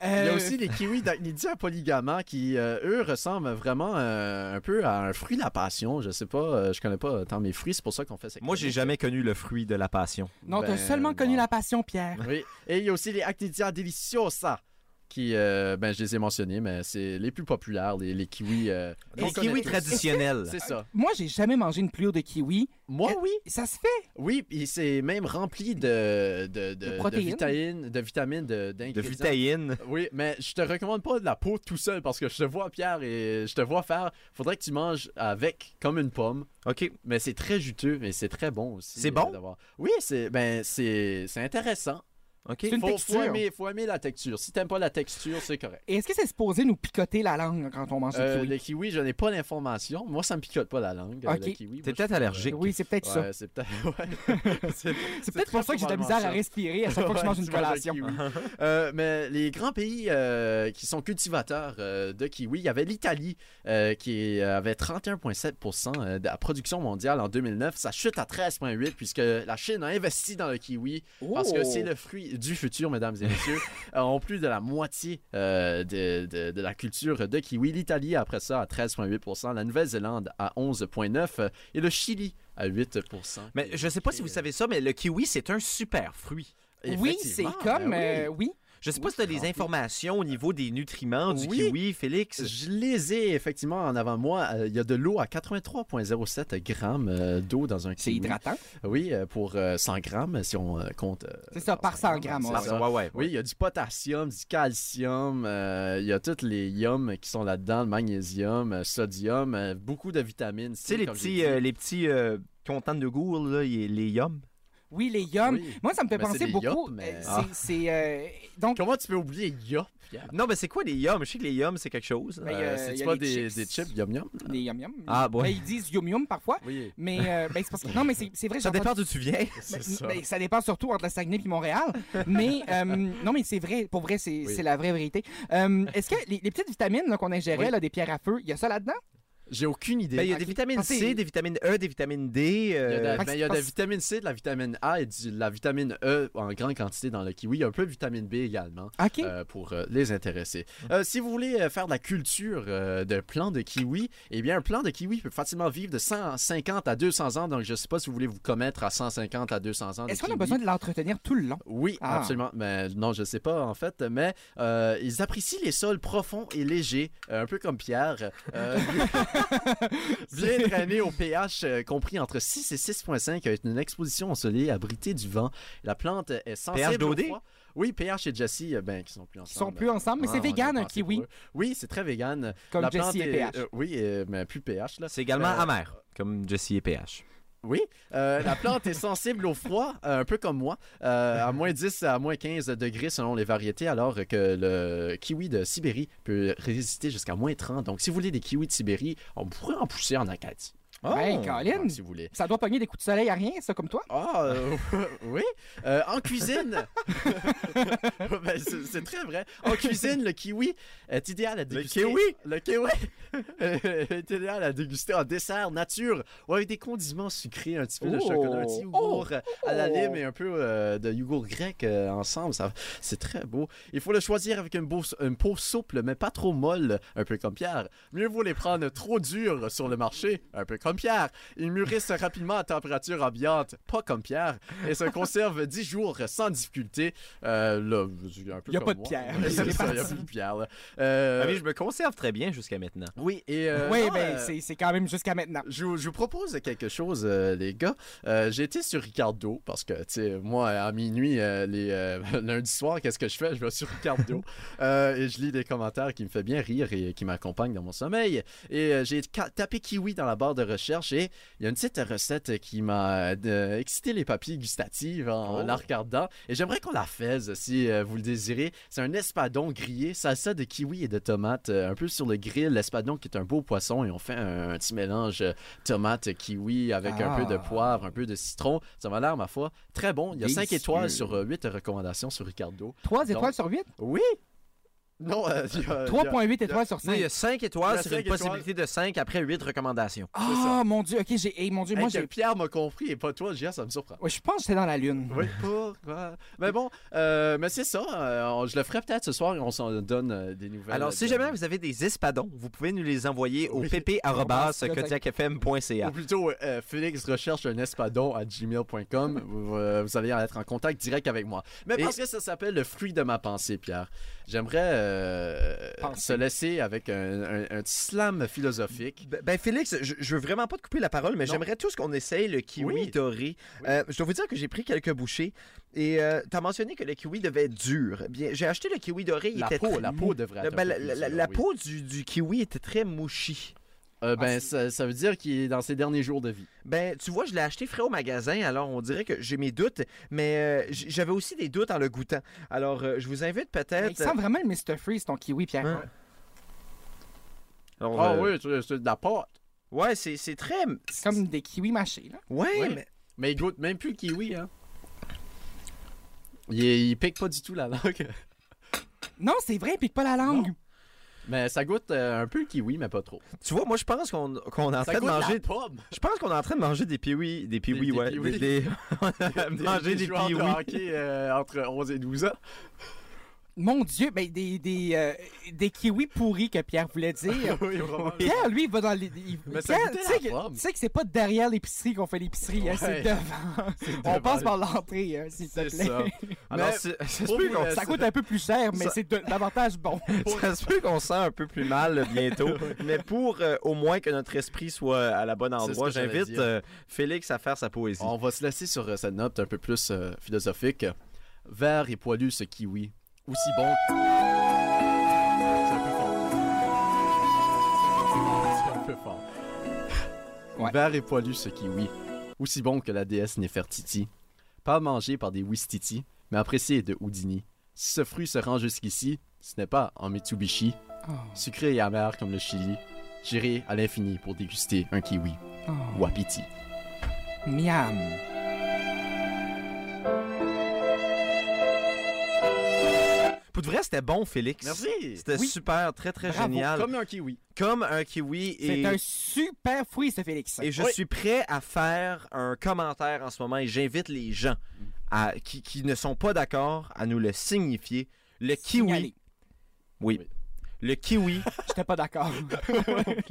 Il y a Euh, aussi les kiwis d'Acnidia polygama qui, euh, eux, ressemblent vraiment euh, un peu à un fruit de la passion. Je sais pas, euh, je connais pas tant mes fruits, c'est pour ça qu'on fait ça. Moi, j'ai jamais connu le fruit de la passion. Non, t'as Ben, seulement connu la passion, Pierre. Oui, et il y a aussi les Acnidia deliciosa qui, euh, ben, je les ai mentionnés, mais c'est les plus populaires, les, les kiwis. euh, Les kiwis tous. traditionnels. C'est ça. Moi, j'ai jamais mangé une pluie de kiwi. Moi, Euh, oui. Ça se fait. Oui, puis c'est même rempli de, de, de, De de protéines. vitamines, de vitamines, de, De vitamines. Oui, mais je te recommande pas de la peau tout seul parce que je te vois, Pierre, et je te vois faire. Faudrait que tu manges avec, comme une pomme. OK. Mais c'est très juteux et c'est très bon aussi. C'est euh, bon? d'avoir- Oui, c'est ben c'est c'est intéressant. OK? C'est une Faut, texture. faut aimer, faut aimer la texture. Si t'aimes pas la texture, c'est correct. Et est-ce que c'est supposé nous picoter la langue quand on mange le Euh, kiwi? les kiwis, je n'ai pas l'information. Moi, ça me picote pas la langue. euh, Ok. le kiwi. T'es peut-être allergique. Oui, c'est peut-être ça. C'est peut-être. ouais. C'est- C'est peut-être pour ça que j'ai de la misère à respirer à chaque fois que je mange une collation. kiwi. Euh, mais les grands pays euh, qui sont cultivateurs euh, de kiwi, il y avait l'Italie euh, qui avait 31,7% euh, de la production mondiale en 2009. Ça chute à 13,8 puisque la Chine a investi dans le kiwi parce que Oh! c'est le fruit du futur, mesdames et messieurs. Euh, ont plus de la moitié euh, de, de- de la culture de kiwi. L'Italie, après ça, à 13,8% la Nouvelle-Zélande à 11,9% euh, et le Chili à 8% Mais je sais pas si vous savez ça, mais le kiwi, c'est un super fruit. Oui, c'est comme... ben euh, oui. Je sais Oui, pas si tu as c'est des informations au niveau des nutriments du Oui. kiwi, Félix. Je les ai effectivement en avant moi. Euh, Il y a de l'eau à 83,07 grammes euh, d'eau dans un C'est kiwi. hydratant. Oui, euh, pour euh, 100 grammes, si on euh, compte. euh, C'est ça, par 100 grammes, c'est ouais. Ça. ouais, ouais. Oui, il y a du potassium, du calcium, euh, il y a tous les yums qui sont là-dedans, le magnésium, euh, sodium, euh, beaucoup de vitamines. Tu sais, les petits, euh, les petits euh, contents de goût, là, les yums. Oui, les yums. Oui. Moi, ça me fait Mais c'est penser des beaucoup... mais- euh, Ah. c'est- euh, Donc, Comment tu peux oublier yop, Pierre? Non, mais c'est quoi les yums? Je sais que les yums, c'est quelque chose. Ben, Euh, euh, C'est il y a pas des, chips. des chips yum yum? les yum yum. Ah, ouais. Ben, ils disent yum yum parfois. Oui, Mais euh, ben, c'est parce que... Non, mais c'est vrai, Ça dépend d'où tu viens. Ben, ça. ben, ça dépend surtout entre la Saguenay et Montréal. mais euh, non, mais c'est vrai. Pour vrai, c'est Oui. la vraie vérité. Euh, Est-ce que les, les petites vitamines qu'on ingérait, Oui. là, des pierres à feu, il y a ça là-dedans? J'ai aucune idée. Ben, il y a Ok. des vitamines Ah, C, des vitamines E, des vitamines D. Il y a, de, euh, ben, il y a de la parce- vitamine C, de la vitamine A et du- de la vitamine E en grande quantité dans le kiwi. Il y a un peu de vitamine B également. Euh, pour euh, les intéresser. Euh, si vous voulez faire de la culture euh, de plants de kiwi, eh bien, un plant de kiwi peut facilement vivre de 150 à 200 ans. Donc, je ne sais pas si vous voulez vous commettre à 150 à 200 ans. Est-ce qu'on a besoin de l'entretenir tout le long? Oui, Ah. absolument. Mais non, je sais pas en fait, mais euh, ils apprécient les sols profonds et légers, un peu comme Pierre, euh, bien drainés au pH euh, compris entre 6 et 6.5 avec une exposition ensoleillée abritée du vent. La plante est sensible au d'OD? froid. Oui, PH et Jessie, euh, ben, qui sont plus Ils ensemble. sont plus ensemble, mais Ah, c'est on a vegan, un pensé pour kiwi, eux. Oui, c'est très vegan. comme La Jessie plante et est- PH. euh, oui, euh, mais plus PH là. C'est également Euh, amer, comme Jessie et PH. Oui, euh, la plante est sensible au froid, euh, un peu comme moi, euh, à moins 10 à moins 15 degrés selon les variétés, alors que le kiwi de Sibérie peut résister jusqu'à moins 30. Donc, si vous voulez des kiwis de Sibérie, on pourrait en pousser en Acadie, Hey, Oh! Colin, Ouais, si vous voulez. ça doit pogner des coups de soleil à rien, ça, comme toi? Ah, euh, oui. Euh, en cuisine, Ben, c'est c'est très vrai. En cuisine, le kiwi est idéal à déguster. kiwi? Le kiwi est idéal à déguster en dessert nature ou avec des condiments sucrés, un petit peu de Oh. chocolat, un petit yogourt à la Oh. lime et un peu euh, de yogourt grec euh, ensemble. Ça, c'est très beau. Il faut le choisir avec une, beau- une peau souple, mais pas trop molle, un peu comme Pierre. Mieux vaut les prendre trop durs sur le marché, un peu comme Pierre. Ils mûrissent rapidement à température ambiante, pas comme Pierre, et se conservent 10 jours sans difficulté. Euh, là, un peu Y a comme pas de. Pierre. Il est ça, y a parti. plus de Pierre. là. Euh, Ah oui, je me conserve très bien jusqu'à maintenant. oui, et... euh, oui, non, ben, euh, c'est- quand même jusqu'à maintenant. je, vous- je vous propose quelque chose, euh, les gars. Euh, J'ai été sur Ricardo parce que, tu sais, moi, à minuit, euh, les euh, lundi soir, qu'est-ce que je fais? Je vais sur Ricardo euh, et je lis des commentaires qui me font bien rire et qui m'accompagnent dans mon sommeil. Et euh, j'ai tapé kiwi dans la barre de recherche et il y a une petite recette qui m'a euh, excité les papilles gustatives en Oh. la regardant. Et j'aimerais qu'on la fasse si euh, vous le désirez. C'est un espadon grillé, salsa de kiwi et de tomates, euh, un peu sur le grill. L'espadon qui est un beau poisson et on fait un, un petit mélange euh, tomate, kiwi avec un peu de Ah. poivre, un peu de citron. Ça m'a l'air, ma foi, très bon. Il y a 5 Délicieux. étoiles sur 8 recommandations sur Ricardo. Trois Donc- étoiles sur 8? Oui! Non, euh, il y a- il y a- 3,8 étoiles sur Non, il y 5. a 5 Il y étoiles a sur une étoiles. possibilité de 5 après 8 recommandations. Ah, mon Dieu, ok, j'ai. hey, mon Dieu, Hey, moi, j'ai. Pierre m'a compris et pas toi, Gia, ça me surprend. Ouais, je pense que j'étais dans la lune. Oui, pourquoi? Mais bon, euh, mais c'est ça. euh, je le ferai peut-être ce soir et on s'en donne euh, des nouvelles. Alors, si de- jamais vous avez des espadons, vous pouvez nous les envoyer au Oui. pp.kodiakfm.ca. Ou plutôt, euh, Félix recherche un espadon à gmail.com. vous, euh, vous allez être en contact direct avec moi. Mais Et- parce que ça s'appelle le fruit de ma pensée, Pierre. J'aimerais euh, se laisser avec un, un- un petit slam philosophique. Ben, ben, Félix, je, je veux vraiment pas te couper la parole, mais j'aimerais tous qu'on essaye le kiwi Oui. doré. Oui. Euh, je dois vous dire que j'ai pris quelques bouchées et tu as mentionné que le kiwi devait être dur. Bien, j'ai acheté le kiwi doré, il La était peau, très la mou. peau devrait être. Ben, un peu la la- peau du, du kiwi était très mouchie. Euh, ben, Ah, ça, ça veut dire qu'il est dans ses derniers jours de vie. Ben, tu vois, je l'ai acheté frais au magasin, alors on dirait que j'ai mes doutes, mais euh, j'avais aussi des doutes en le goûtant. Alors, euh, je vous invite peut-être. Il sent vraiment le Mr. Freeze, ton kiwi, Pierre. Hein? Alors, Ah euh, oui, c'est de la pâte. Ouais, c'est c'est très. C'est comme des kiwis mâchés, là. Ouais, Oui. mais. Mais il goûte même plus le kiwi, hein. Il, il pique pas du tout la langue. Non, c'est vrai, il pique pas la langue. Mais ça goûte euh, un peu le kiwi, mais pas trop. Tu vois, moi, je pense qu'on qu'on est en Ça train de goûte la manger. pomme. Je pense qu'on est en train de manger des piouis. Des piouis, des ouais. piouis. Des, des- manger des, joueurs de piouis. hockey euh, entre 11 et 12 ans. Mon Dieu, ben, des, des, euh, des kiwis pourris que Pierre voulait dire. oui, vraiment. Pierre, lui, il va dans les. il- Pierre, tu sais que- que c'est pas derrière l'épicerie qu'on fait l'épicerie, hein, c'est devant. devant On passe par l'entrée, hein, s'il te plaît. ça. Alors, ça coûte un peu plus cher, mais Ça- c'est davantage bon. ça se peut qu'on sent un peu plus mal bientôt. Mais pour euh, au moins que notre esprit soit à la bonne endroit, j'invite euh, Félix à faire sa poésie. On va se laisser sur euh, cette note un peu plus euh, philosophique. Vert et poilu ce kiwi. Aussi bon. C'est un peu fort. C'est un peu fort. Ouais. Vert et poilu ce kiwi. Aussi bon que la déesse Nefertiti. Pas mangé par des Wistiti, mais apprécié de Houdini. Si ce fruit se rend jusqu'ici, ce n'est pas en Mitsubishi. Sucré et amer comme le Chili. J'irai à l'infini pour déguster un kiwi. Oh. Wapiti. Miam. Pour de vrai, c'était bon, Félix. Merci. C'était Oui. super, très, très Bravo. génial. Comme un kiwi. Comme un kiwi. C'est Et, un super fruit, ce Félix. et je Oui. suis prêt à faire un commentaire en ce moment et j'invite les gens à, qui, qui ne sont pas d'accord à nous le signifier. Le kiwi. Oui. Oui. Le kiwi. J'étais pas d'accord.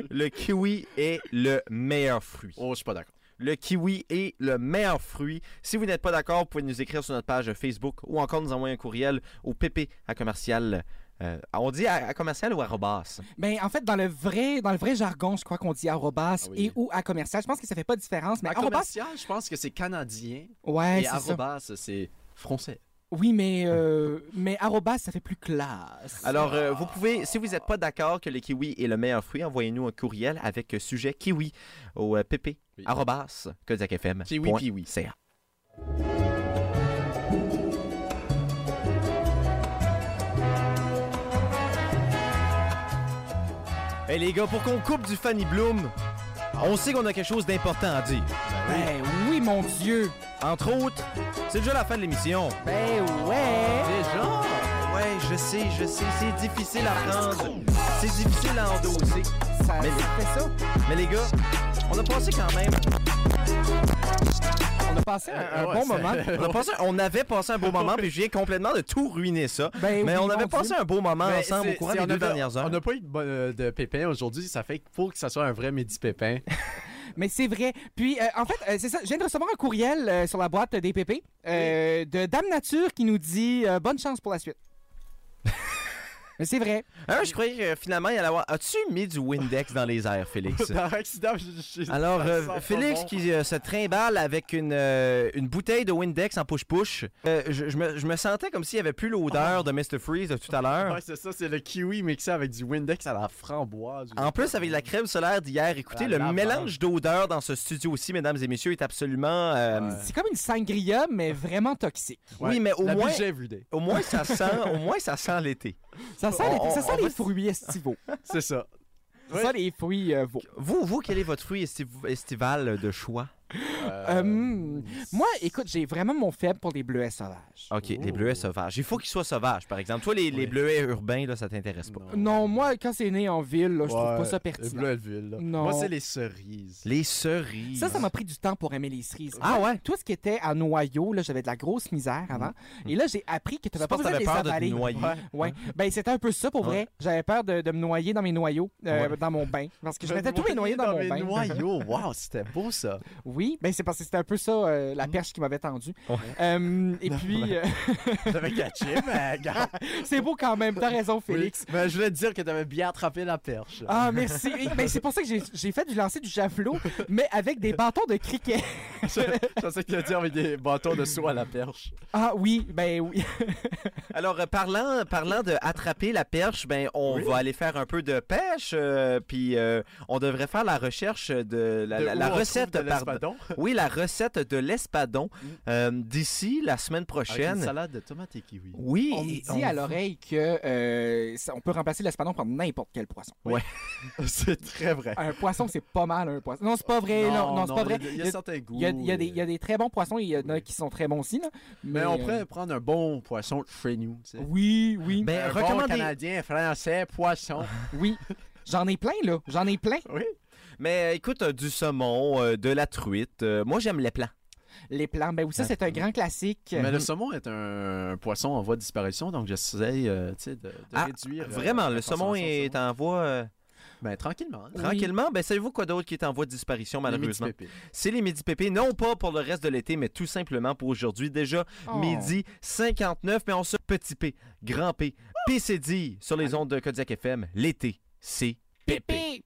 le kiwi est le meilleur fruit. Oh, je suis pas d'accord. Le kiwi est le meilleur fruit. Si vous n'êtes pas d'accord, vous pouvez nous écrire sur notre page Facebook ou encore nous envoyer un courriel au pp à commercial. euh, on dit à, à commercial ou à robas? Ben, en fait, dans le vrai, dans le vrai jargon, je crois qu'on dit arrobas Ah oui. et ou à commercial. Je pense que ça fait pas de différence, mais À arrobas, commercial, je pense que c'est canadien. ouais, et c'est ça. arrobas, c'est français. Oui, mais euh, mais arrobas, ça fait plus classe. Alors, euh, vous pouvez, si vous n'êtes pas d'accord que le kiwi est le meilleur fruit, envoyez-nous un courriel avec euh, sujet kiwi au euh, pp Oui. arrobas kodiakfm. Kiwi, point kiwi. CA. Hey les gars, pour qu'on coupe du Fanny Bloom, on sait qu'on a quelque chose d'important à dire. Ben oui, mon Dieu. Entre autres, c'est déjà la fin de l'émission. Ben ouais. Déjà? Ouais, je sais, je sais, c'est difficile à prendre. C'est difficile à endosser. Ça, Mais- ça fait ça. Mais les gars, on a passé quand même. On a passé un, un Ouais, bon moment. On, a passé- on avait passé un beau moment, puis je viens complètement de tout ruiner ça. Ben Mais oui, on avait passé Dieu. un beau moment Mais ensemble au courant des on deux a- dernières heures. On n'a pas eu de, euh, de pépin aujourd'hui, ça fait qu'il faut que ça soit un vrai midi pépin. Mais c'est vrai. Puis, euh, en fait, euh, c'est ça. Je viens de recevoir un courriel euh, sur la boîte des PP euh, de Dame Nature qui nous dit euh, bonne chance pour la suite. Mais c'est vrai. Hein, je croyais que finalement, il allait avoir. As-tu mis du Windex dans les airs, Félix? Par accident, je- je- Alors, euh, Félix bon. qui euh, se trimballe avec une, euh, une bouteille de Windex en push-push, euh, je, je me, je me sentais comme s'il n'y avait plus l'odeur de Mr. Freeze de tout à l'heure. Ouais, c'est ça, c'est le kiwi mixé avec du Windex à la framboise. En plus, avec la crème solaire d'hier, écoutez, le mélange d'odeurs dans ce studio aussi, mesdames et messieurs, est absolument... euh, Ouais. C'est comme une sangria, mais vraiment toxique. Oui, mais au la moins, budget au moins, ça sent, au moins, ça sent l'été. Ça sent, On- les, ça sent les fruits estivaux. C'est ça. Ça sent les fruits euh, veaux. Vous, vous, quel est votre fruit estiv- estival de choix? Euh, moi, écoute, j'ai vraiment mon faible pour les bleuets sauvages. OK, les Oh. bleuets sauvages. Il faut qu'ils soient sauvages, par exemple. Toi, les, les bleuets urbains, là, ça t'intéresse pas? Non, moi, quand c'est né en ville, là, je trouve Ouais, pas ça pertinent. bleu ville, là. Non. Moi, c'est les cerises. Les cerises. Ça, ça m'a pris du temps pour aimer les cerises. Ah ouais? Tout ce qui était à noyau, là, j'avais de la grosse misère avant. Et là, j'ai appris que n'avais pas besoin de t'avais les peur de te noyer? Ouais. Ben, c'était un peu ça pour Ouais. vrai. J'avais peur de, de me noyer dans mes noyaux, euh, Ouais. dans mon bain. Parce que je mettais tous mes noyaux dans, mon mes bain. noyaux. Wow, c'était beau ça. Oui, ben c'est parce que c'était un peu ça, euh, la perche qui m'avait tendu. Ouais. Euh, et puis, euh, T'avais catché, mais gars. c'est beau quand même. T'as raison, Félix. Oui, Mais je voulais te dire que t'avais bien attrapé la perche. Ah, merci. Ben, c'est pour ça que j'ai- j'ai fait du lancer du javelot, mais avec des bâtons de cricket. je, je pensais que tu allais dire avec des bâtons de soie à la perche. Ah oui, ben oui. Alors, parlant, parlant de attraper la perche, ben, on Oui. va aller faire un peu de pêche, euh, puis euh, on devrait faire la recherche de la, De la- la recette, de pardon. L'espadon. Oui, la recette de l'espadon Mm. euh, d'ici la semaine Avec une prochaine. salade de tomates et kiwi. Oui, On me dit à l'oreille que euh, ça- on peut remplacer l'espadon par n'importe quel poisson. C'est très vrai. Un poisson, c'est pas mal un poisson. Non, c'est pas vrai. Non, non, c'est pas vrai. Il y a, certains goûts. Il y a, il y a des, il y a des très bons poissons et il y en a qui sont très bons aussi. Là. Mais on euh, pourrait prendre un bon poisson chez nous. tu sais. Oui, oui, Ben, un bon recommandez- canadien, français, poisson. oui. J'en ai plein, là. J'en ai plein. oui. Mais euh, écoute, euh, du saumon, euh, de la truite. euh, moi, j'aime les plans. Les plans. Ben oui, ça, c'est un grand classique. Mais le saumon est un, un poisson en voie de disparition, donc j'essaye euh, tu sais, de, de Ah, réduire. Vraiment, le saumon est saumon. en voie euh, Ben, tranquillement. Oui. tranquillement. Ben, savez-vous quoi d'autre qui est en voie de disparition, Les malheureusement? C'est les midi pépés, non pas pour le reste de l'été, mais tout simplement pour aujourd'hui. Déjà, Oh. midi 59, mais on se petit P, grand P, PCD sur les ondes de Kodiak FM. L'été, c'est pépé. Pépé.